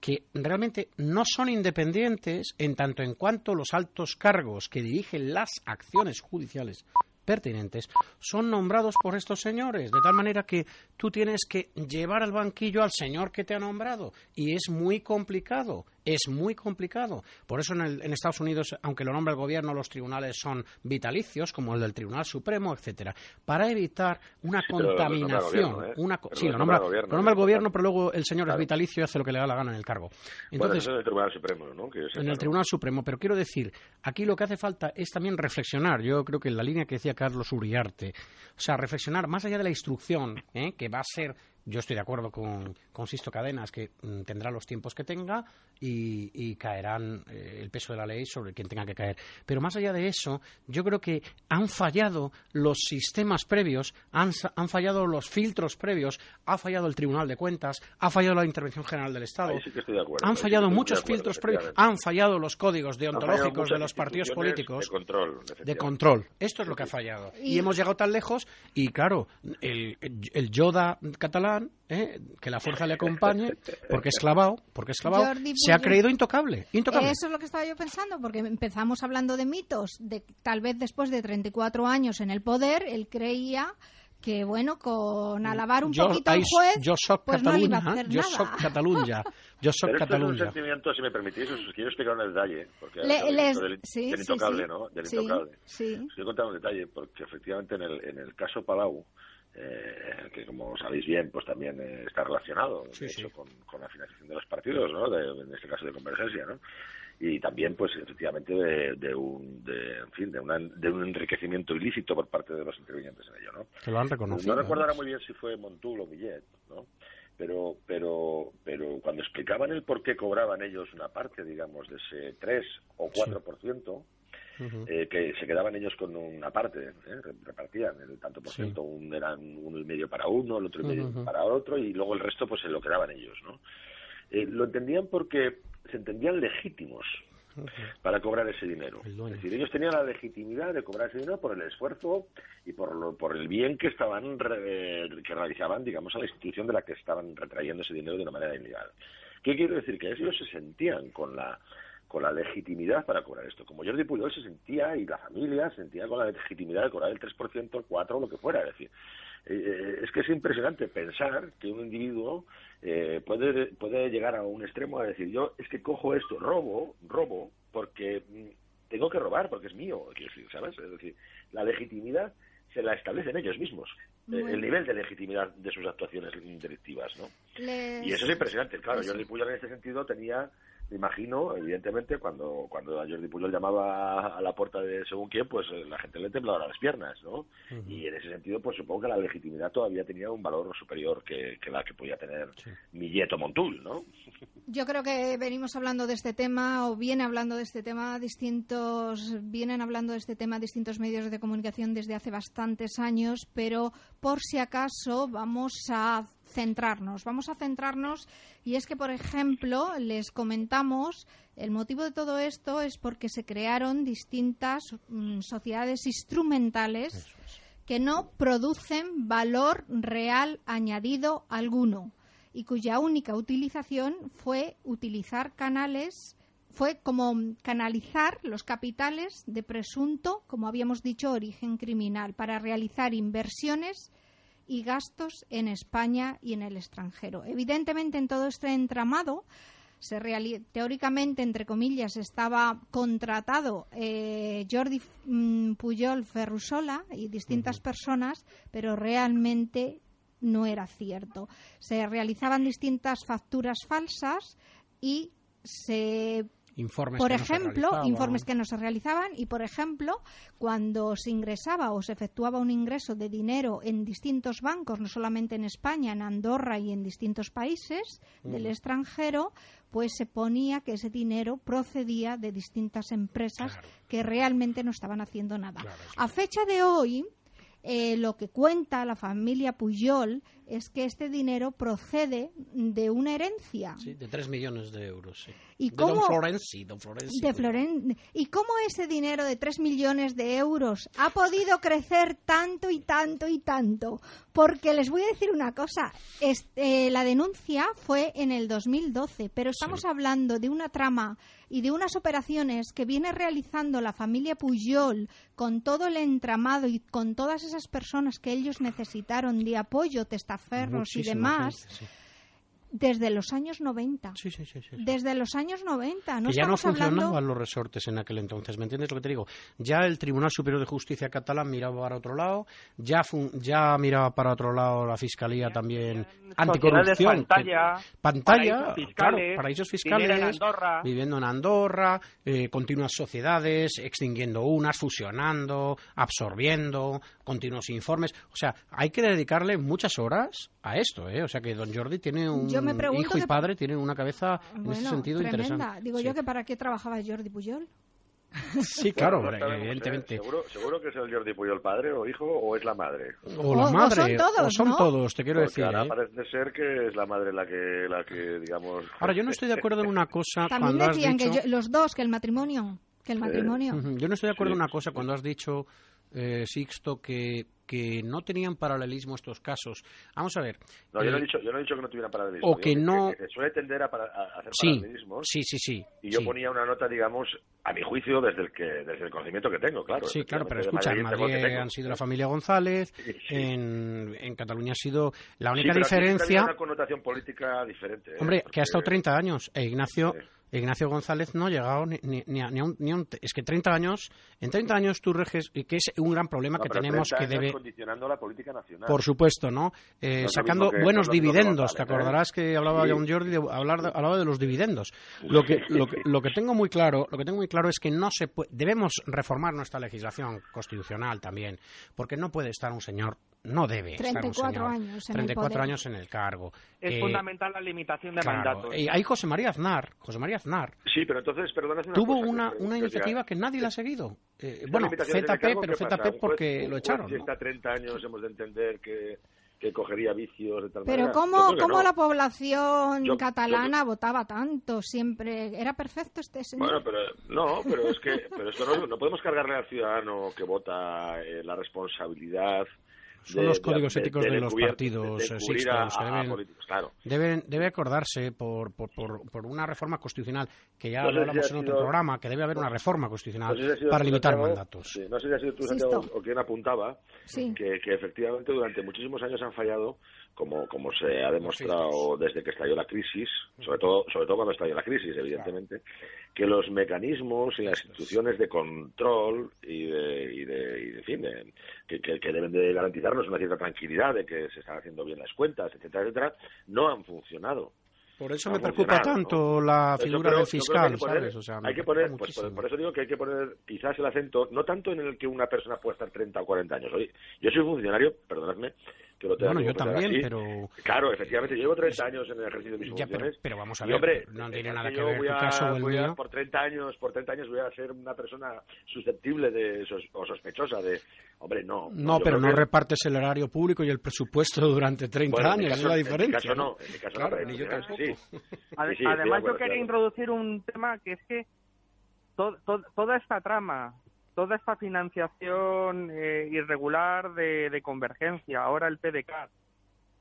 que realmente no son independientes en tanto en cuanto los altos cargos que dirigen las acciones judiciales pertinentes son nombrados por estos señores, de tal manera que tú tienes que llevar al banquillo al señor que te ha nombrado. Y es muy complicado es muy complicado. Por eso en, Estados Unidos, aunque lo nombra el gobierno, los tribunales son vitalicios, como el del Tribunal Supremo, etcétera, para evitar una contaminación. ¿eh? una, sí, lo nombra, el gobierno, pero luego el señor es vitalicio y hace lo que le da la gana en el cargo. Entonces, en el Tribunal Supremo, ¿no? en el Tribunal Supremo, pero quiero decir, aquí lo que hace falta es también reflexionar. Yo creo que en la línea que decía Carlos Uriarte, o sea, reflexionar más allá de la instrucción, ¿eh? que va a ser yo estoy de acuerdo con, con Sisto Cadenas que mm, tendrá los tiempos que tenga y, caerán eh, el peso de la ley sobre quien tenga que caer. Pero más allá de eso, yo creo que han fallado los sistemas previos, han, han fallado los filtros previos, ha fallado el Tribunal de Cuentas, ha fallado la Intervención General del Estado. han fallado muchos filtros previos, han fallado los códigos deontológicos de los partidos políticos. De control. De control. Esto es lo que ha fallado. Y, hemos llegado tan lejos y, claro, el, el Yoda catalán ¿eh? que la fuerza le acompañe, porque es clavado, porque es clavado, se ha creído intocable, intocable. Eso es lo que estaba yo pensando, porque empezamos hablando de mitos, de tal vez después de 34 años en el poder, él creía que bueno, con alabar un poquito al juez, yo soy pues Cataluña, no iba yo soy Cataluña, yo soy Cataluña. es un sentimiento, si me permitís, os quiero explicar un detalle, porque Le, les... del, sí, del intocable, sí, ¿no? Del sí, intocable. Sí. Os quiero contar un detalle, porque efectivamente en el, en el caso Palau, eh, que como sabéis bien, pues también eh, está relacionado Con, la financiación de los partidos, ¿no? en este caso de Convergencia, ¿no? Y también, pues efectivamente, de, un, de, en fin, de, de un enriquecimiento ilícito por parte de los intervinientes en ello, ¿no? Que lo han reconocido. No recuerdo ahora muy bien si fue Montul o Millet, ¿no? Pero, pero, pero cuando explicaban el por qué cobraban ellos una parte, digamos, de ese 3 o 4%, eh, que se quedaban ellos con una parte, ¿eh? repartían el tanto por ciento, un, eran uno y medio para uno, el otro y medio para otro, y luego el resto pues se lo quedaban ellos, ¿no? Eh, lo entendían porque se entendían legítimos para cobrar ese dinero. Es decir, ellos tenían la legitimidad de cobrar ese dinero por el esfuerzo y por, lo, por el bien que estaban que realizaban, digamos, a la institución de la que estaban retrayendo ese dinero de una manera ilegal. ¿Qué quiero decir? Que ellos se sentían con la con la legitimidad para cobrar esto. Como Jordi Puyol se sentía y la familia se sentía con la legitimidad de cobrar el 3%, el 4%, lo que fuera. Es decir, eh, eh, es que es impresionante pensar que un individuo eh, puede, puede llegar a un extremo a decir, yo es que cojo esto, robo, robo, porque mm, tengo que robar, porque es mío. ¿sabes? Es decir, la legitimidad se la establecen ellos mismos. el nivel de legitimidad de sus actuaciones delictivas, ¿no? Y eso es impresionante. Claro, Jordi Puyol en este sentido tenía imagino, evidentemente, cuando, cuando a Jordi Pujol llamaba a la puerta de según quién, pues eh, la gente le temblaba las piernas, ¿no? Y en ese sentido, pues supongo que la legitimidad todavía tenía un valor superior que, la que podía tener Milleto Montul, ¿no? Yo creo que venimos hablando de este tema, o viene hablando de este tema distintos, vienen hablando de este tema distintos medios de comunicación desde hace bastantes años, pero por si acaso vamos a centrarnos. Vamos a centrarnos y es que, por ejemplo, les comentamos, el motivo de todo esto es porque se crearon distintas mm, sociedades instrumentales que no producen valor real añadido alguno y cuya única utilización fue utilizar canales fue como canalizar los capitales de presunto, como habíamos dicho, origen criminal para realizar inversiones y gastos en España y en el extranjero. Evidentemente, en todo este entramado se teóricamente, entre comillas, estaba contratado eh, Jordi mm, Pujol Ferrusola y distintas personas, pero realmente no era cierto. Se realizaban distintas facturas falsas y se Informes por que ejemplo, no se informes que no se realizaban y, por ejemplo, cuando se ingresaba o se efectuaba un ingreso de dinero en distintos bancos, no solamente en España, en Andorra y en distintos países del extranjero, pues se ponía que ese dinero procedía de distintas empresas que realmente no estaban haciendo nada. A fecha de hoy, eh, lo que cuenta la familia Puyol es que este dinero procede de una herencia. Sí, de 3 millones de euros. Sí. ¿Y de cómo, Don Florenzi, Don Florenzi. De Floren ¿Y cómo ese dinero de 3 millones de euros ha podido crecer tanto y tanto y tanto? Porque les voy a decir una cosa, este, la denuncia fue en el 2012, pero estamos Sí. hablando de una trama y de unas operaciones que viene realizando la familia Puyol con todo el entramado y con todas esas personas que ellos necesitaron de apoyo, testaferros y demás, gente, sí. Desde los años 90. Sí, sí, sí, sí. Desde los años 90. No que ya no estamos hablando... funcionaban los resortes en aquel entonces, ¿me entiendes lo que te digo? Ya el Tribunal Superior de Justicia catalán miraba para otro lado, ya fun- ya miraba para otro lado la Fiscalía también anticorrupción. que- pantalla, pantalla, paraísos claro, fiscales, paraísos dinero en fiscales, Andorra. viviendo en Andorra, eh, continuas sociedades, extinguiendo unas, fusionando, absorbiendo, continuos informes. O sea, hay que dedicarle muchas horas a esto, ¿eh? O sea, que don Jordi tiene un Yo me pregunto hijo y que- padre, tiene una cabeza en ese sentido tremenda. interesante. Digo Sí. yo que para qué trabajaba Jordi Puyol. Sí, claro, Bueno, no sabemos, ¿eh? evidentemente. ¿Seguro, seguro que es el Jordi Puyol padre o hijo o es la madre. O la O- o madre, son todos, o son ¿no? todos, te quiero Porque decir. ahora ¿eh? parece ser que es la madre la que, la que digamos... Ahora, yo no estoy de acuerdo en una cosa También cuando has decían dicho... que yo- los dos, que el matrimonio, que el matrimonio. Yo no estoy de acuerdo en una cosa cuando has dicho, eh, Sixto, que, que no tenían paralelismo estos casos. Vamos a ver. No, yo no, he eh, dicho, yo no he dicho que no tuviera paralelismo. o que no- Que, suele tender a, para- a hacer sí, paralelismos. sí, sí, sí. Y yo sí. ponía una nota, digamos, a mi juicio, desde el que desde el conocimiento que tengo, claro. Sí, claro, pero escucha, en Madrid tengo. han sido la familia González, en, en Cataluña ha sido la única pero aquí diferencia. una connotación política diferente. ¿eh? Hombre, que ha estado 30 años. E Ignacio. Ignacio González no ha llegado ni, ni- ni a, ni a un, ni a un- Es que 30 años, en 30 años tú reges, y que es un gran problema No, que tenemos 30 que debe. condicionando la política nacional. Por supuesto, ¿no? Eh, No sacando buenos dividendos. Te ¿eh? acordarás que hablaba Sí. John Jordi de hablar de, hablaba de los dividendos. Lo que, lo, que, lo que tengo muy claro, lo que tengo muy claro es que no se puede, debemos reformar nuestra legislación constitucional también, porque no puede estar un señor, no debe estar un 34 señor, años en el 34 poder. años en el cargo. Es Eh, fundamental la limitación de Claro, mandatos. y ahí José María Aznar, José María Aznar, Sí, pero entonces, perdona. tuvo una, una iniciativa que nadie le ha seguido. Eh, bueno, ZP, pero ZP porque lo echaron. Si está 30 años, hemos de entender que, que cogería vicios de tal Pero manera. ¿cómo, cómo no. la población Yo- catalana votaba tanto siempre? ¿Era perfecto este señor? Bueno, pero no, pero es que pero esto no, no podemos cargarle al ciudadano que vota eh, la responsabilidad. Son los códigos éticos de los partidos, Sixto, a- a deben- políticos, claro. Debe, debe acordarse por, por, por, por una reforma constitucional, que ya No lo hablamos ha en otro sido- programa, que debe haber una reforma constitucional No sé si ha sido para limitar Santiago, mandatos. sí, no sé si ha sido tú. Santiago, o quien apuntaba Sí. que, que efectivamente durante muchísimos años han fallado, como, como se ha demostrado desde que estalló la crisis, sobre todo, sobre todo cuando estalló la crisis, evidentemente, que los mecanismos y las instituciones de control y de, y de, y de- en fin, de- que, que- que deben de garantizarnos una cierta tranquilidad de que se están haciendo bien las cuentas, etcétera, etcétera, no han funcionado. Por eso no me preocupa tanto la figura creo- del fiscal, hay que poner- ¿sabes? O sea, me hay que poner, pues, por, eso digo que hay que poner quizás el acento, no tanto en el que una persona puede estar 30 o 40 años. Oye, yo soy funcionario, perdonadme, que lo tenga Bueno, yo también, así. pero... Claro, efectivamente, llevo 30 años en el ejercicio de mis Ya, pero, funciones. pero vamos a ver, hombre, no eh, tiene nada que yo ver voy tu a- caso o el voy a- mío. por 30 años, por 30 años voy a ser una persona susceptible de sos- o sospechosa de, hombre, no. No, pero no que- repartes el erario público y el presupuesto durante 30 Bueno, en mi años, caso- es la En mi diferencia. caso no, en mi caso Claro, no, ni yo en mi caso tampoco. sí. Ade- Sí, sí, estoy de Además, yo quería introducir un tema que es que to- to- toda esta trama, toda esta financiación eh, irregular de, de convergencia, ahora el PDK,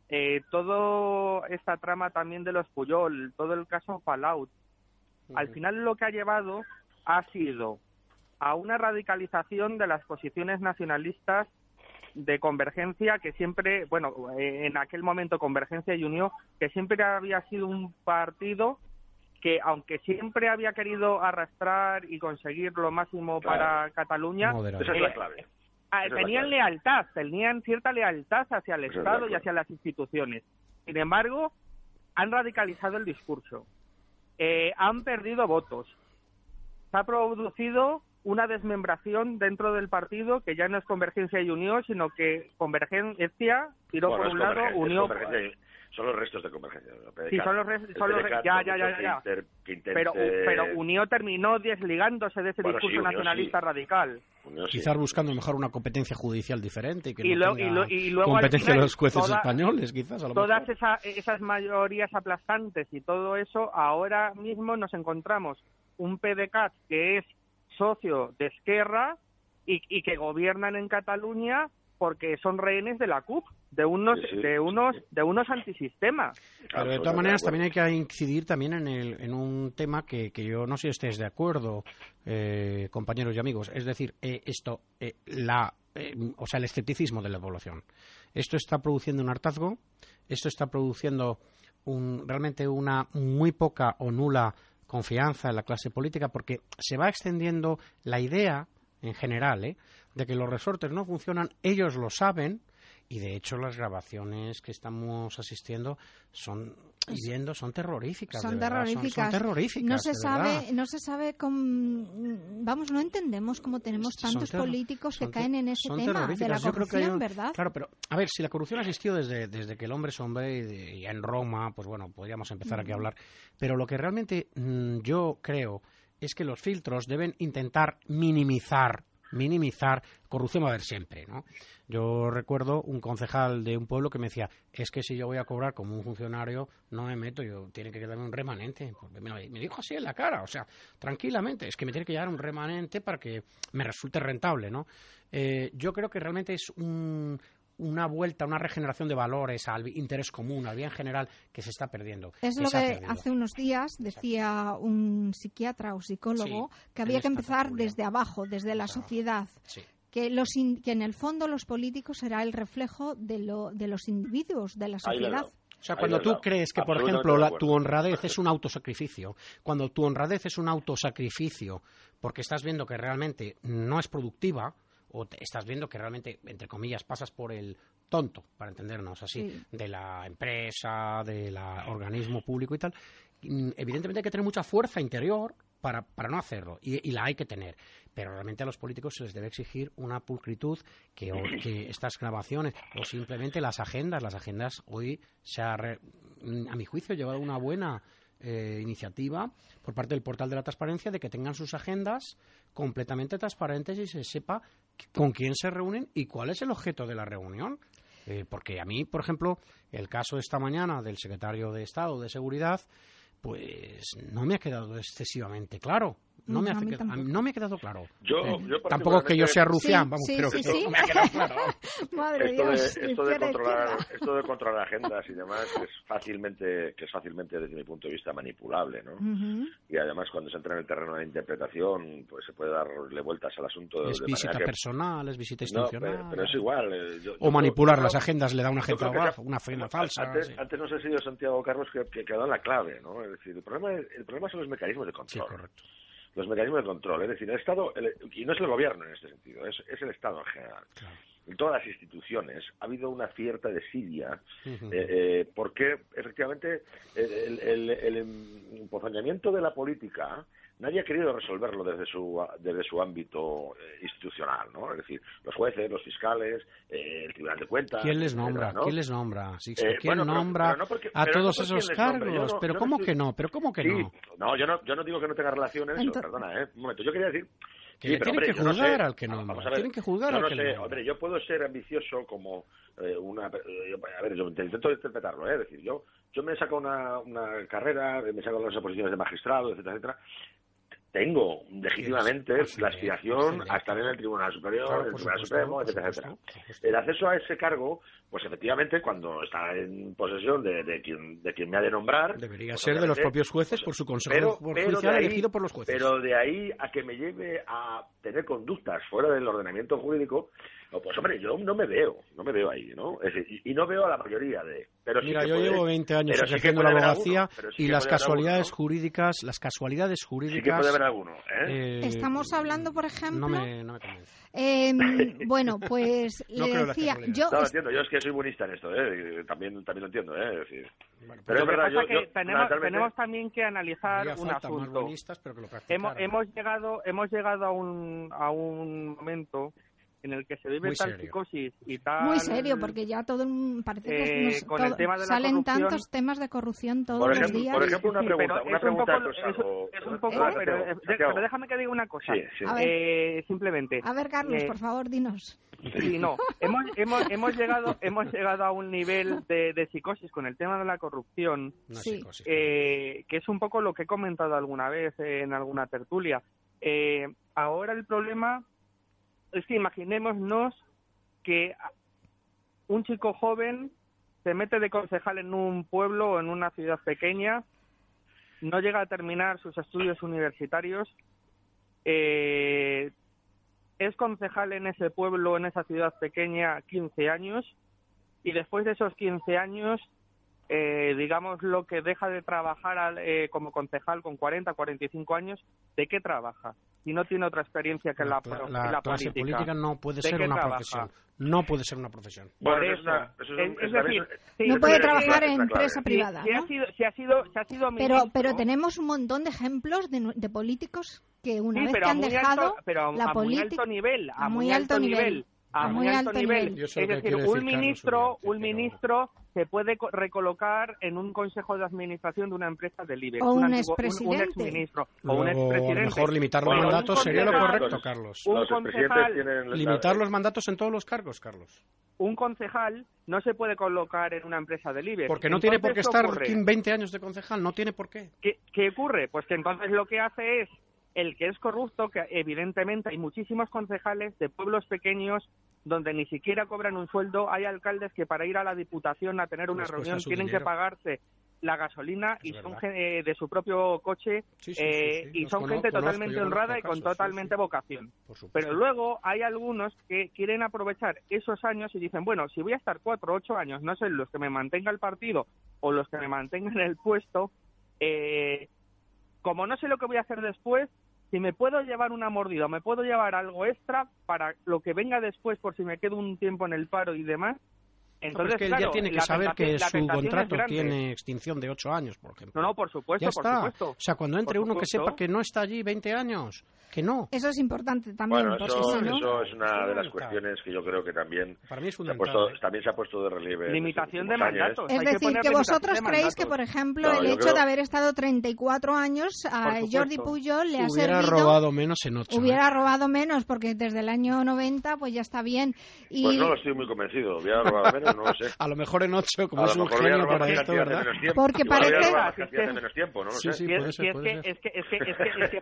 eh, toda esta trama también de los Puyol, todo el caso Palau, al final lo que ha llevado ha sido a una radicalización de las posiciones nacionalistas de convergencia que siempre, bueno, eh, en aquel momento convergencia y unión, que siempre había sido un partido que aunque siempre había querido arrastrar y conseguir lo máximo para Cataluña, esa es la clave. Ah, tenían lealtad, tenían cierta lealtad hacia el Estado y hacia las instituciones. Sin embargo, han radicalizado el discurso, eh, han perdido votos, se ha producido una desmembración dentro del partido que ya no es Convergencia y Unión, sino que Convergencia tiró por un lado, Unión son los restos de convergencia. Sí, son los restos, ya, ya, ya, ya. pero, pero Unión terminó desligándose de ese discurso nacionalista radical. Quizás buscando mejor una competencia judicial diferente y que y, no y, luego competencia de los jueces españoles, quizás. todas esas mayorías aplastantes y todo eso, ahora mismo nos encontramos un PDCAT que es socio de Esquerra y, y que gobiernan en Cataluña porque son rehenes de la CUP, de unos de unos de unos antisistemas. Pero de todas maneras también hay que incidir también en, el, en un tema que, que yo no sé si estés de acuerdo, eh, compañeros y amigos. Es decir, eh, esto, eh, la, o sea, el escepticismo de la población. Esto está produciendo un hartazgo, esto está produciendo un, realmente una muy poca o nula confianza en la clase política porque se va extendiendo la idea en general, ¿eh? De que los resortes no funcionan, ellos lo saben y de hecho las grabaciones que estamos asistiendo son viendo son terroríficas son terroríficas. no se sabe no se sabe cómo vamos no entendemos cómo tenemos tantos políticos que caen en ese tema de la corrupción verdad claro pero a ver si la corrupción ha existido desde desde que el hombre es hombre y, en Roma pues bueno podríamos empezar aquí a hablar. Pero lo que realmente mm, yo creo es que los filtros deben intentar minimizar minimizar, corrupción va a haber siempre, ¿no? Yo recuerdo un concejal de un pueblo que me decía, es que si yo voy a cobrar como un funcionario, no me meto, yo tiene que quedarme un remanente. me, dijo así en la cara, o sea, tranquilamente, es que me tiene que llegar un remanente para que me resulte rentable, ¿no? Eh, yo creo que realmente es un, una vuelta, una regeneración de valores al interés común, al bien general, que se está perdiendo. Es lo que hace unos días decía un psiquiatra o psicólogo que había que empezar desde abajo, desde la sociedad. Que, los que en el fondo los políticos será el reflejo de, lo, de los individuos, de la sociedad. O sea, cuando tú crees que, por ejemplo, la, tu honradez es un autosacrificio, cuando tu honradez es un autosacrificio porque estás viendo que realmente no es productiva, o estás viendo que realmente, entre comillas, pasas por el tonto, para entendernos así, de la empresa, del organismo público y tal, mm, evidentemente hay que tener mucha fuerza interior para, para no hacerlo, y, la hay que tener. Pero realmente a los políticos se les debe exigir una pulcritud que, que estas grabaciones, o simplemente las agendas, las agendas hoy se ha, mm, a mi juicio, llevado una buena eh, iniciativa por parte del portal de la transparencia de que tengan sus agendas completamente transparentes y se sepa con quién se reúnen y cuál es el objeto de la reunión. Eh, porque a mí, por ejemplo, el caso de esta mañana del secretario de Estado de Seguridad, pues no me ha quedado excesivamente claro. No, me, ha, no me ha quedado claro. Yo, eh, tampoco que yo sea rufián, vamos, pero que no me ha quedado claro. Madre esto, Dios, de, esto, de controlar, esto de controlar agendas y demás es fácilmente, que es fácilmente desde mi punto de vista manipulable, ¿no? Y además cuando se entra en el terreno de la interpretación, pues se puede darle vueltas al asunto. Es visita personal, es visita institucional. No, pero, es igual. Eh, o manipular las agendas, le da una agenda una agenda falsa. Antes, antes no sé si Santiago Carlos que, que, que ha dado la clave, ¿no? Es decir, el problema, el problema son los mecanismos de control. Sí, correcto los mecanismos de control. Es decir, el Estado, y no es el gobierno en este sentido, es, el Estado en general. En todas las instituciones ha habido una cierta desidia, eh, eh, porque efectivamente el, el, el, empozoñamiento de la política nadie ha querido resolverlo desde su desde su ámbito eh, institucional, ¿no? Es decir, los jueces, los fiscales, eh, el Tribunal de Cuentas. ¿Quién les nombra? ¿Quién les nombra? Eh, ¿Quién nombra a todos esos cargos? pero cómo que no? Pero cómo que no? No, yo no, yo no digo que no tenga relación en eso. Perdona, ¿eh? Un momento. Yo quería decir que tienen que juzgar al que nombra. Tienen que juzgar al que sé, Hombre, yo puedo ser ambicioso como una... a ver, yo intento interpretarlo, ¿eh? Es decir, yo, yo me saco una, una carrera, me saco las oposiciones de magistrado, etcétera, etcétera, tengo legítimamente Pues, la sí, aspiración sí, a estar en el Tribunal Superior, Claro, el Tribunal supuesto, Supremo, etcétera, etcétera. El acceso a ese cargo, pues efectivamente, cuando está en posesión de, de quien, de quien me ha de nombrar... Debería pues, ser de los propios jueces pues, por su consejo judicial ahí- elegido por los jueces. Pero de ahí a que me lleve a tener conductas fuera del ordenamiento jurídico, no, pues hombre, yo no me veo, no me veo ahí, ¿no? Es decir, y, y no veo a la mayoría de... Pero sí Mira, yo puede- llevo 20 años pero sí ejerciendo puede la abogacía alguno, pero sí y las haber alguno, casualidades ¿no? jurídicas, las casualidades Sí que jurídicas... puede haber alguno, ¿eh? eh, Estamos hablando, por ejemplo, No me, no me convence. em, bueno, pues No le decía, casualidades. yo No, lo entiendo, yo es que soy buenista en esto, ¿eh? También, también lo entiendo, ¿eh? Es decir, Bueno, pero Lo es que verdad, pasa yo, que yo tenemos, tenemos también que analizar un asunto. buenistas, pero que lo Hemos, hemos llegado hemos llegado a un a un momento en el que se vive Muy tal serio. psicosis y tal muy serio, porque ya todo el- parece que eh, nos- con el todo- tema de la salen tantos temas de corrupción todos Por los ejemplo, días. por ejemplo una pregunta, pero una es un pregunta es, un poco, pero, eh, pero déjame que diga una cosa. Sí, sí. A ver. Eh, simplemente. A ver, Carlos, eh, por favor, dinos. Sí, no. Hemos, hemos, hemos llegado hemos llegado a un nivel de, de psicosis con el tema de la corrupción sí. eh, que es un poco lo que he comentado alguna vez eh, en alguna tertulia. Eh, ahora el problema es que imaginémonos que un chico joven se mete de concejal en un pueblo o en una ciudad pequeña, no llega a terminar sus estudios universitarios, eh, es concejal en ese pueblo, en esa ciudad pequeña, 15 años, y después de esos 15 años, eh, digamos lo que deja de trabajar eh, como concejal con 40, 45 años, ¿de qué trabaja? Si no tiene otra experiencia que la, la, la la clase política. no puede ¿De ser una trabaja? profesión. No puede ser una profesión. Bueno, Por eso es eso. decir, sí, No puede trabajar en clave. empresa Si- privada, si, ha ¿no? sido, si ha sido, si ha sido Pero, ministro, pero tenemos un montón de ejemplos de, de políticos que una sí, vez pero que han muy dejado alto, pero a, la a muy política alto nivel, a, a muy alto nivel, a muy alto nivel. Es decir, un ministro, un ministro se puede co- recolocar en un consejo de administración de una empresa del IBEX. O un antiguo- expresidente. Un, exministro. O un Luego, a lo expresidente. mejor limitar los Bueno, un mandatos sería lo correcto, Carlos. un Los expresidentes concejal- tienen la- Limitar los mandatos en todos los cargos, Carlos. Un concejal no se puede colocar en una empresa del IBEX. Porque no tiene por qué Entonces, ¿qué estar ocurre? Kim 20 años de concejal, no tiene por qué. ¿Qué, qué ocurre? Pues que entonces lo que hace es el que es corrupto, que evidentemente hay muchísimos concejales de pueblos pequeños donde ni siquiera cobran un sueldo. Hay alcaldes que para ir a la diputación a tener una Les reunión tienen dinero. que pagarse la gasolina Es y son verdad. gen- eh, de su propio coche Sí, sí, eh, sí, y son conozco, gente totalmente honrada y con casos, totalmente vocación. Pero luego hay algunos que quieren aprovechar esos años y dicen, bueno, si voy a estar cuatro o ocho años, no sé, los que me mantenga el partido o los que me mantengan el puesto, eh, como no sé lo que voy a hacer después, si me puedo llevar una mordida me puedo llevar algo extra para lo que venga después por si me quedo un tiempo en el paro y demás, entonces es que él claro, ya tiene que saber que su contrato tiene extinción de 8 años, por ejemplo. No, no, por supuesto, ya por está. supuesto. O sea, cuando entre Por uno que supuesto. sepa que no está allí 20 años, que no. Eso es importante también, Bueno, eso, si no... eso es una de las cuestiones que yo creo que también Para mí es se ha fundamental. puesto, ¿eh? también se ha puesto de relieve. Limitación de últimos años. mandatos. Es Hay que decir, que limitación vosotros creéis que, mandatos. por ejemplo, No, el hecho creo- de haber estado 34 años a. Jordi Pujol le ha Hubiera servido... robado menos en 8. Hubiera robado menos, porque desde el año 90 pues ya está bien. Y Pues no lo estoy muy convencido. Voy a robar no lo sé. A lo mejor en 8, como a es lo un a genio para esto, de ¿verdad? menos tiempo. Porque a parece- de lo es- puede ser, y es puede que- ser. es que es que es que es que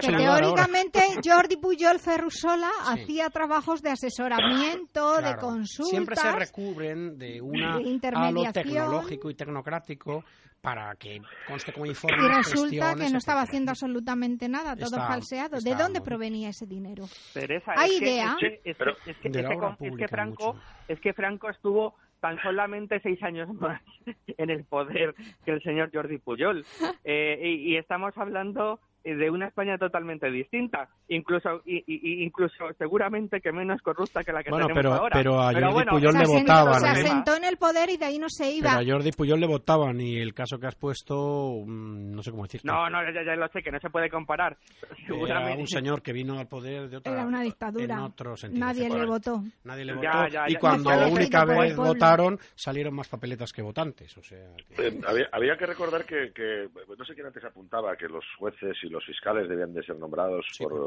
que, teóricamente Jordi Pujol Ferrusola Sí. hacía trabajos de asesoramiento, de Claro. consultas. Siempre se recubren de una de halo intermediación. tecnológico y tecnocrático para que conste como informe. y resulta que no estaba haciendo absolutamente nada, todo Está- falseado. está ¿De dónde provenía ese dinero? Teresa, ¿Hay es idea? es que- es es es Franco mucho. es que Franco estuvo tan solamente seis años más en el poder que el señor Jordi Pujol Eh, y, y estamos hablando de una España totalmente distinta incluso y, y- y incluso seguramente que menos corrupta que la que Bueno, tenemos pero- ahora pero a Jordi bueno, Pujol Se le asentó, votaban, se ¿eh? asentó en el poder y de ahí no se Pero iba. a Jordi Puyol le votaban y el caso que has puesto, mm, no sé cómo decirte. no no ya, ya lo sé que no se puede comparar Era seguramente un señor que vino al poder de otra Era una en dictadura. otro sentido. Nadie le votó. Nadie le Ya, votó. ya, y ya, cuando ya, ya, única vez votaron, salieron más papeletas que votantes. O sea, que- Eh, había, había que recordar que, que, no sé quién antes apuntaba, que los jueces y los fiscales debían de ser nombrados sí, por,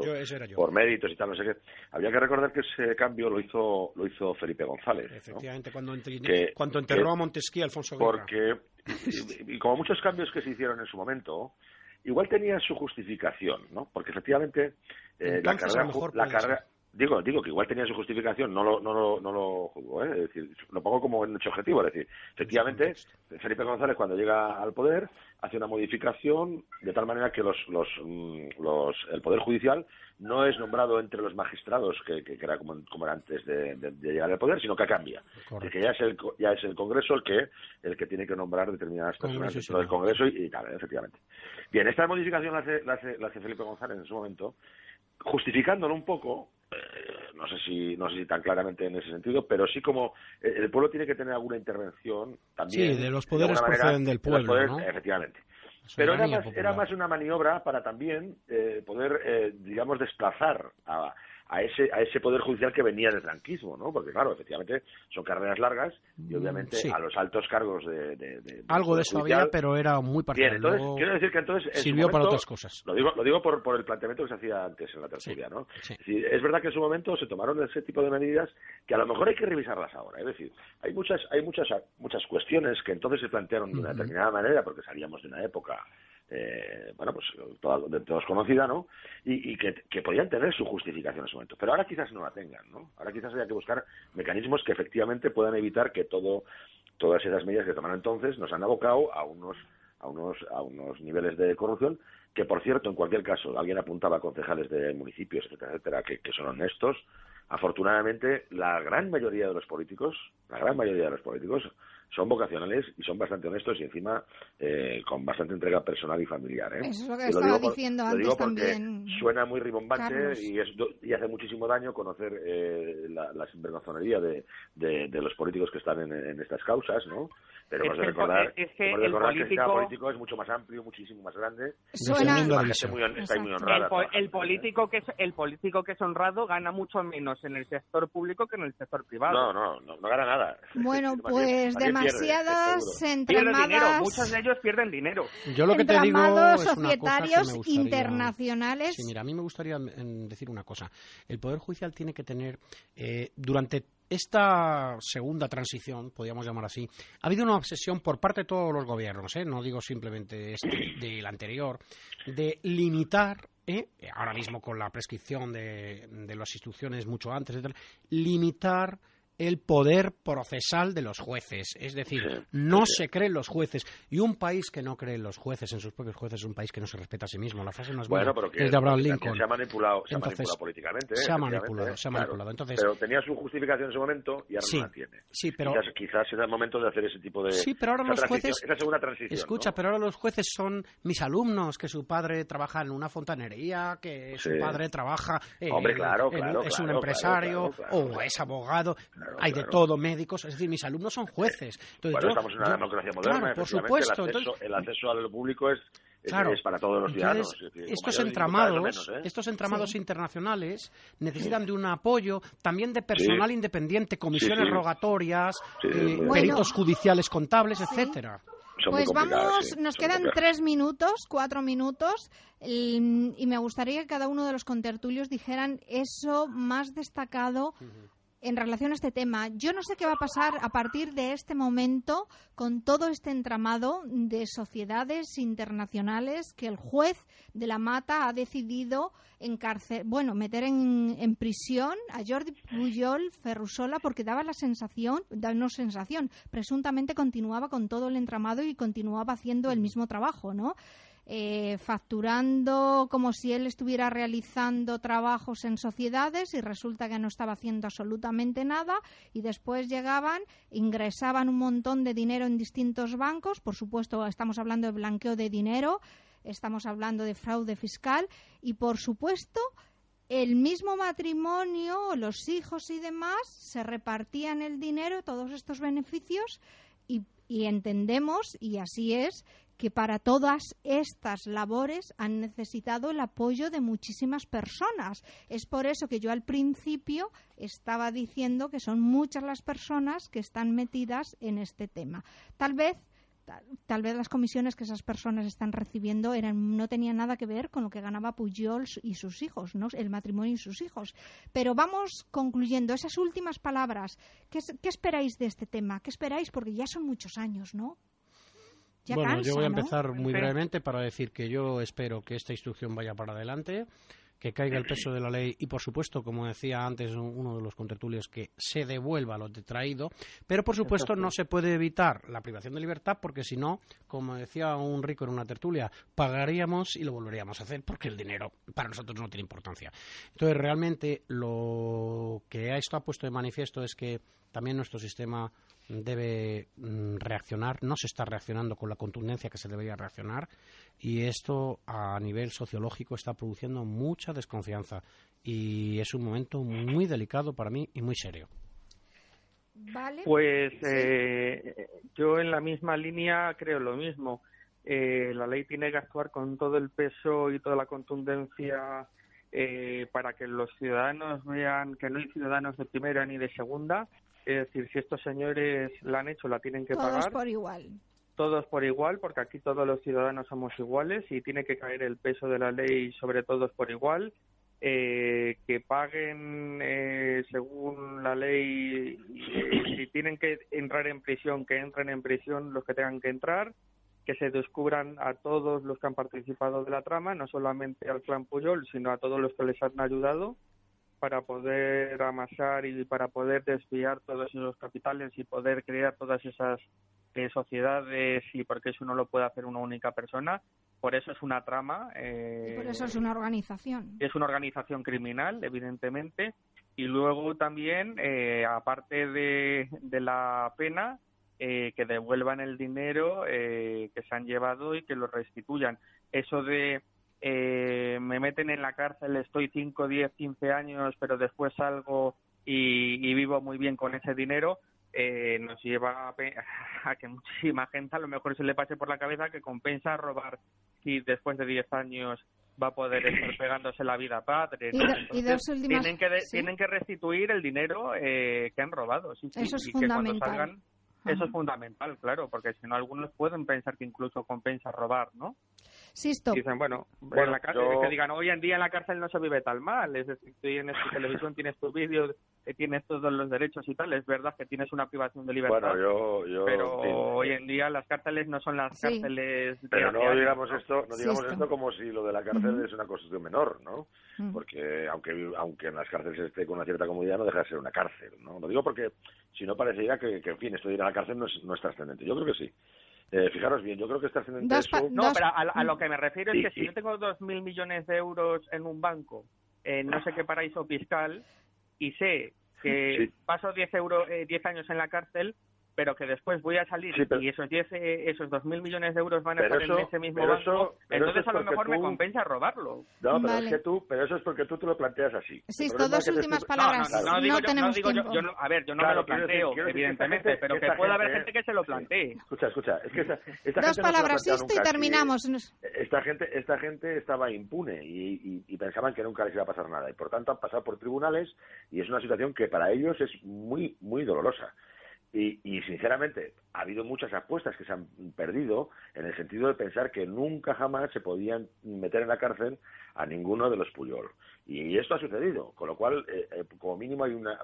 por méritos y tal, no sé qué. Había que recordar que ese cambio lo hizo lo hizo Felipe González. ¿no? Efectivamente, cuando, Que- cuando enterró que- a Montesquieu, Alfonso Guerra. Porque, y, y como muchos cambios que se hicieron en su momento, igual tenía su justificación, ¿no? Porque efectivamente eh, la carrera, la carrera digo, digo que igual tenía su justificación, no lo, no lo, no lo juzgo, ¿eh? es decir, lo pongo como un hecho objetivo, es decir, efectivamente, Felipe González cuando llega al poder hace una modificación de tal manera que los, los, mm, los el Poder Judicial no es nombrado entre los magistrados, que, que, era como, como, era antes de, llegar al poder, sino que cambia. Que ya es, el, ya es el Congreso el que, el que tiene que nombrar determinadas personas dentro del Congreso y, tal, efectivamente. Bien, esta modificación la hace, la hace, la hace Felipe González en su momento, justificándolo un poco, eh, no sé si no sé si tan claramente en ese sentido, pero sí como eh, el pueblo tiene que tener alguna intervención también. Sí, de los poderes proceden del pueblo, Efectivamente. Pero era más, era más una maniobra para también eh, poder, digamos, desplazar a, a ese, a ese poder judicial que venía del franquismo, ¿no? Porque claro, efectivamente son carreras largas y mm, obviamente a los altos cargos de, de, algo de eso había, pero era muy particular. Bien, entonces quiero decir que entonces sirvió para otras cosas. Lo digo, lo digo por, por el planteamiento que se hacía antes en la tertulia, ¿no? Es, verdad que en su momento se tomaron ese tipo de medidas que a lo mejor hay que revisarlas ahora. Es decir, hay muchas, hay muchas, muchas cuestiones que entonces se plantearon de una determinada manera porque salíamos de una época eh, bueno, pues de todos conocida, ¿no? Y, que, podían tener su justificación en ese momento. Pero ahora quizás no la tengan, ¿no? Ahora quizás haya que buscar mecanismos que efectivamente puedan evitar que todo, todas esas medidas que tomaron entonces nos han abocado a unos, a unos, a unos niveles de corrupción que, por cierto, en cualquier caso, alguien apuntaba a concejales de municipios, etcétera, etcétera, que, que son honestos. Afortunadamente, la gran mayoría de los políticos, la gran mayoría de los políticos son vocacionales y son bastante honestos y encima eh, con bastante entrega personal y familiar. ¿eh? Eso es lo que estaba diciendo antes digo también. Suena muy rimbombante y, es, y hace muchísimo daño conocer eh, la, la sinvergonzonería de, de, los políticos que están en, en estas causas, ¿no? Pero hemos de recordar, es que, el político, político es mucho más amplio, muchísimo más grande. Suena... Muy, está muy honrada. El, político que es, el político que es honrado gana mucho menos en el sector público que en el sector privado. No, no, no, no gana nada. Bueno, pues demasiadas entramadas... Muchos de ellos pierden dinero. Yo lo que te digo es societarios internacionales. Sí, mira, a mí me gustaría decir una cosa. El Poder Judicial tiene que tener, eh, durante esta segunda transición, podríamos llamar así, ha habido una obsesión por parte de todos los gobiernos, ¿eh? no digo simplemente este, del anterior, de limitar, ¿eh? ahora mismo con la prescripción de, de las instituciones mucho antes, limitar el poder procesal de los jueces. Es decir, no se creen los jueces. Y un país que no cree en los jueces, en sus propios jueces, es un país que no se respeta a sí mismo. La frase no es bueno, pero que es de Abraham Lincoln. Se ha manipulado, se ha manipulado políticamente. Se ha manipulado, se ha manipulado. Entonces, pero tenía su justificación en ese momento y ahora no la tiene. Sí, pero... Quizás, quizás era el momento de hacer ese tipo de... Sí, pero ahora los jueces... Esa segunda transición, Escucha, pero ahora los jueces son mis alumnos, que su padre trabaja en una fontanería, que su padre trabaja... Hombre, claro, claro, es un empresario o es abogado. Hay de todo, médicos, es decir, mis alumnos son jueces. Entonces, bueno, estamos en una democracia moderna, por supuesto. El acceso, el acceso a lo público es, es para todos los ciudadanos. estos entramados, ¿eh? estos entramados internacionales necesitan de un apoyo también de personal independiente, comisiones rogatorias, eh, peritos judiciales contables, etcétera. pues vamos, nos quedan tres minutos, cuatro minutos, y, y, me gustaría que cada uno de los contertulios dijeran eso más destacado en relación a este tema. Yo no sé qué va a pasar a partir de este momento con todo este entramado de sociedades internacionales que el juez de la Mata ha decidido encarcelar, bueno, meter en, en, prisión a Jordi Pujol Ferrusola porque daba la sensación, no sensación, presuntamente continuaba con todo el entramado y continuaba haciendo el mismo trabajo, ¿no? Eh, facturando como si él estuviera realizando trabajos en sociedades y resulta que no estaba haciendo absolutamente nada y después llegaban, ingresaban un montón de dinero en distintos bancos, por supuesto estamos hablando de blanqueo de dinero, estamos hablando de fraude fiscal y por supuesto el mismo matrimonio, los hijos y demás se repartían el dinero, todos estos beneficios y, y entendemos, y así es, que para todas estas labores han necesitado el apoyo de muchísimas personas. Es por eso que yo al principio estaba diciendo que son muchas las personas que están metidas en este tema. Tal vez tal, vez las comisiones que esas personas están recibiendo eran, no tenían nada que ver con lo que ganaba Pujol y sus hijos, ¿no? el matrimonio y sus hijos. Pero vamos concluyendo esas últimas palabras. ¿Qué, ¿Qué esperáis de este tema? ¿Qué esperáis? Porque ya son muchos años, ¿no? Bueno, yo voy a empezar muy brevemente para decir que yo espero que esta instrucción vaya para adelante que caiga el peso de la ley y, por supuesto, como decía antes uno de los contertulios, que se devuelva lo detraído. Pero, por supuesto, no se puede evitar la privación de libertad porque, si no, como decía un rico en una tertulia, pagaríamos y lo volveríamos a hacer porque el dinero para nosotros no tiene importancia. Entonces, realmente, lo que esto ha puesto de manifiesto es que también nuestro sistema debe mm, reaccionar, no se está reaccionando con la contundencia que se debería reaccionar y esto a nivel sociológico está produciendo mucha desconfianza y es un momento muy delicado para mí y muy serio. Pues eh, yo en la misma línea creo lo mismo. Eh, la ley tiene que actuar con todo el peso y toda la contundencia eh, para que los ciudadanos vean que no hay ciudadanos de primera ni de segunda, es decir, si estos señores la han hecho, la tienen que pagar. Todos por igual. Todos por igual, porque aquí todos los ciudadanos somos iguales y tiene que caer el peso de la ley sobre todos por igual. Eh, que paguen eh, según la ley, si tienen que entrar en prisión, que entren en prisión los que tengan que entrar, que se descubran a todos los que han participado de la trama, no solamente al clan Puyol, sino a todos los que les han ayudado para poder amasar y para poder desviar todos esos capitales y poder crear todas esas eh, sociedades y porque eso no lo puede hacer una única persona. Por eso es una trama. Eh, por eso es una organización. Es una organización criminal, evidentemente. Y luego también, eh, aparte de, de, la pena, eh, que devuelvan el dinero que se han llevado y que lo restituyan. Eso de eh, me meten en la cárcel, estoy 5, 10, 15 años, pero después salgo y, vivo muy bien con ese dinero, eh, nos lleva a, que muchísima gente a lo mejor se le pase por la cabeza que compensa robar si después de 10 años va a poder estar pegándose la vida padre. tienen, que tienen que restituir el dinero eh, que han robado. Sí, Eso es fundamental. Eso es fundamental, claro, porque si no algunos pueden pensar que incluso compensa robar, ¿no? Sisto. Dicen, bueno, en la cárcel, que digan, hoy en día en la cárcel no se vive tal mal, es decir, tienes tu televisión, tienes tu vídeo, eh, tienes todos los derechos y tal, es verdad que tienes una privación de libertad, bueno, yo, pero hoy en día las cárceles no son las cárceles... Pero no digamos esto, no digamos esto como si lo de la cárcel es una cuestión menor, ¿no? Porque aunque aunque en las cárceles esté con una cierta comodidad, no deja de ser una cárcel, ¿no? Lo digo porque si no parecería que, que en fin, esto de ir a la cárcel no es, no es trascendente. Yo creo que sí. Eh, fijaros bien, yo creo que está haciendo eso. No, pero a, lo que me refiero es que si yo tengo dos mil millones de euros en un banco, en no sé qué paraíso fiscal, y sé que paso 10 euros, eh, 10 años en la cárcel, pero que después voy a salir y esos 10, eh, esos 2.000 millones de euros van a estar en ese mismo banco, entonces a lo mejor me compensa robarlo. No, pero es que tú, pero eso es porque tú te lo planteas así. Sí, dos últimas palabras. No, no, tenemos digo yo, a ver, yo no me lo planteo, evidentemente, pero que puede haber gente que se lo plantee. Escucha, escucha, es que esta, esta Dos palabras, esto y terminamos. Esta gente, esta gente estaba impune y, y pensaban que nunca les iba a pasar nada y por tanto han pasado por tribunales y es una situación que para ellos es muy, muy dolorosa. Y, y, sinceramente, ha habido muchas apuestas que se han perdido en el sentido de pensar que nunca jamás se podían meter en la cárcel a ninguno de los Puyol. Y, esto ha sucedido, con lo cual, eh, eh, como mínimo, hay una,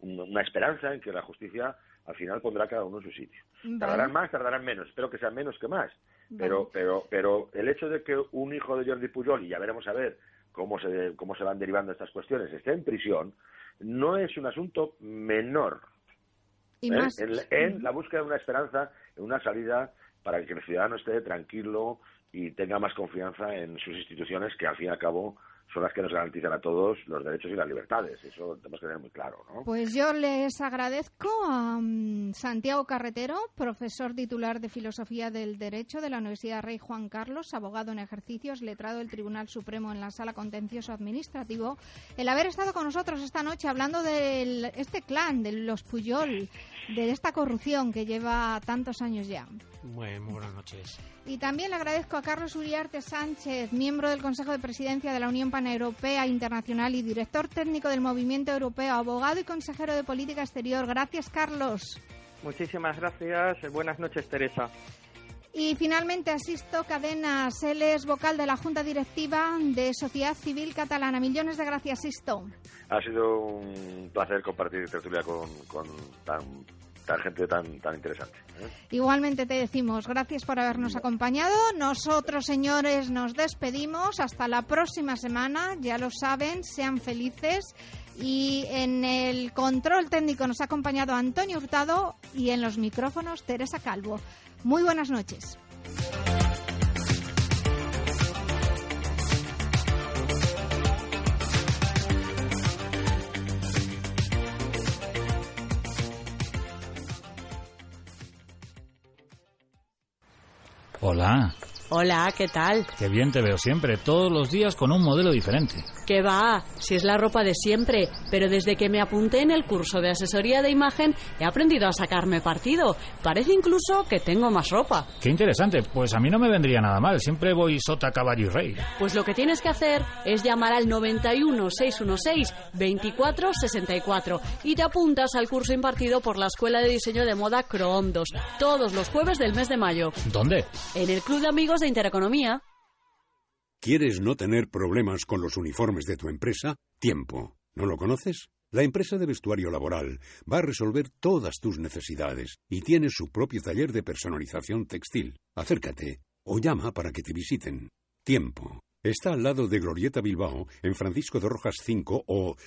una esperanza en que la justicia al final pondrá cada uno en su sitio. Tardarán más, tardarán menos. Espero que sean menos que más. Pero, pero, pero el hecho de que un hijo de Jordi Puyol, y ya veremos a ver cómo se, cómo se van derivando estas cuestiones, esté en prisión, no es un asunto menor ¿eh? En, la búsqueda de una esperanza, en una salida para que el ciudadano esté tranquilo y tenga más confianza en sus instituciones que al fin y al cabo son las que nos garantizan a todos los derechos y las libertades. Eso tenemos que tener muy claro, ¿no? Pues yo les agradezco a mm, Santiago Carretero, profesor titular de Filosofía del Derecho de la Universidad Rey Juan Carlos, abogado en ejercicios, letrado del Tribunal Supremo en la Sala Contencioso Administrativo, el haber estado con nosotros esta noche hablando de este clan, de los Puyol, de esta corrupción que lleva tantos años ya. muy buenas noches. Y también le agradezco a Carlos Uriarte Sánchez, miembro del Consejo de Presidencia de la Unión Paneuropea Internacional y director técnico del Movimiento Europeo, abogado y consejero de Política Exterior. Gracias, Carlos. Muchísimas gracias. Buenas noches, Teresa. Y finalmente asisto Cadenas, él es vocal de la Junta Directiva de Sociedad Civil Catalana. Millones de gracias, Sisto. Ha sido un placer compartir tertulia con, con tan tan gente tan, tan interesante. ¿eh? Igualmente te decimos gracias por habernos acompañado. Nosotros, señores, nos despedimos. Hasta la próxima semana. Ya lo saben, sean felices. Y en el control técnico nos ha acompañado Antonio Hurtado y en los micrófonos Teresa Calvo. Muy buenas noches. Hola. Hola, ¿qué tal? Qué bien te veo siempre, todos los días con un modelo diferente. ¿Qué va? Si es la ropa de siempre, pero desde que me apunté en el curso de asesoría de imagen he aprendido a sacarme partido. Parece incluso que tengo más ropa. Qué interesante, pues a mí no me vendría nada mal, siempre voy sota, caballo y rey. Pues lo que tienes que hacer es llamar al 91 616 24 64 y te apuntas al curso impartido por la Escuela de Diseño de Moda Croondos todos los jueves del mes de mayo. ¿Dónde? En el Club de Amigos de Intereconomía. ¿Quieres no tener problemas con los uniformes de tu empresa? Tiempo. ¿No lo conoces? La empresa de vestuario laboral va a resolver todas tus necesidades y tiene su propio taller de personalización textil. Acércate o llama para que te visiten. Tiempo. Está al lado de Glorieta Bilbao, en Francisco de Rojas 5 o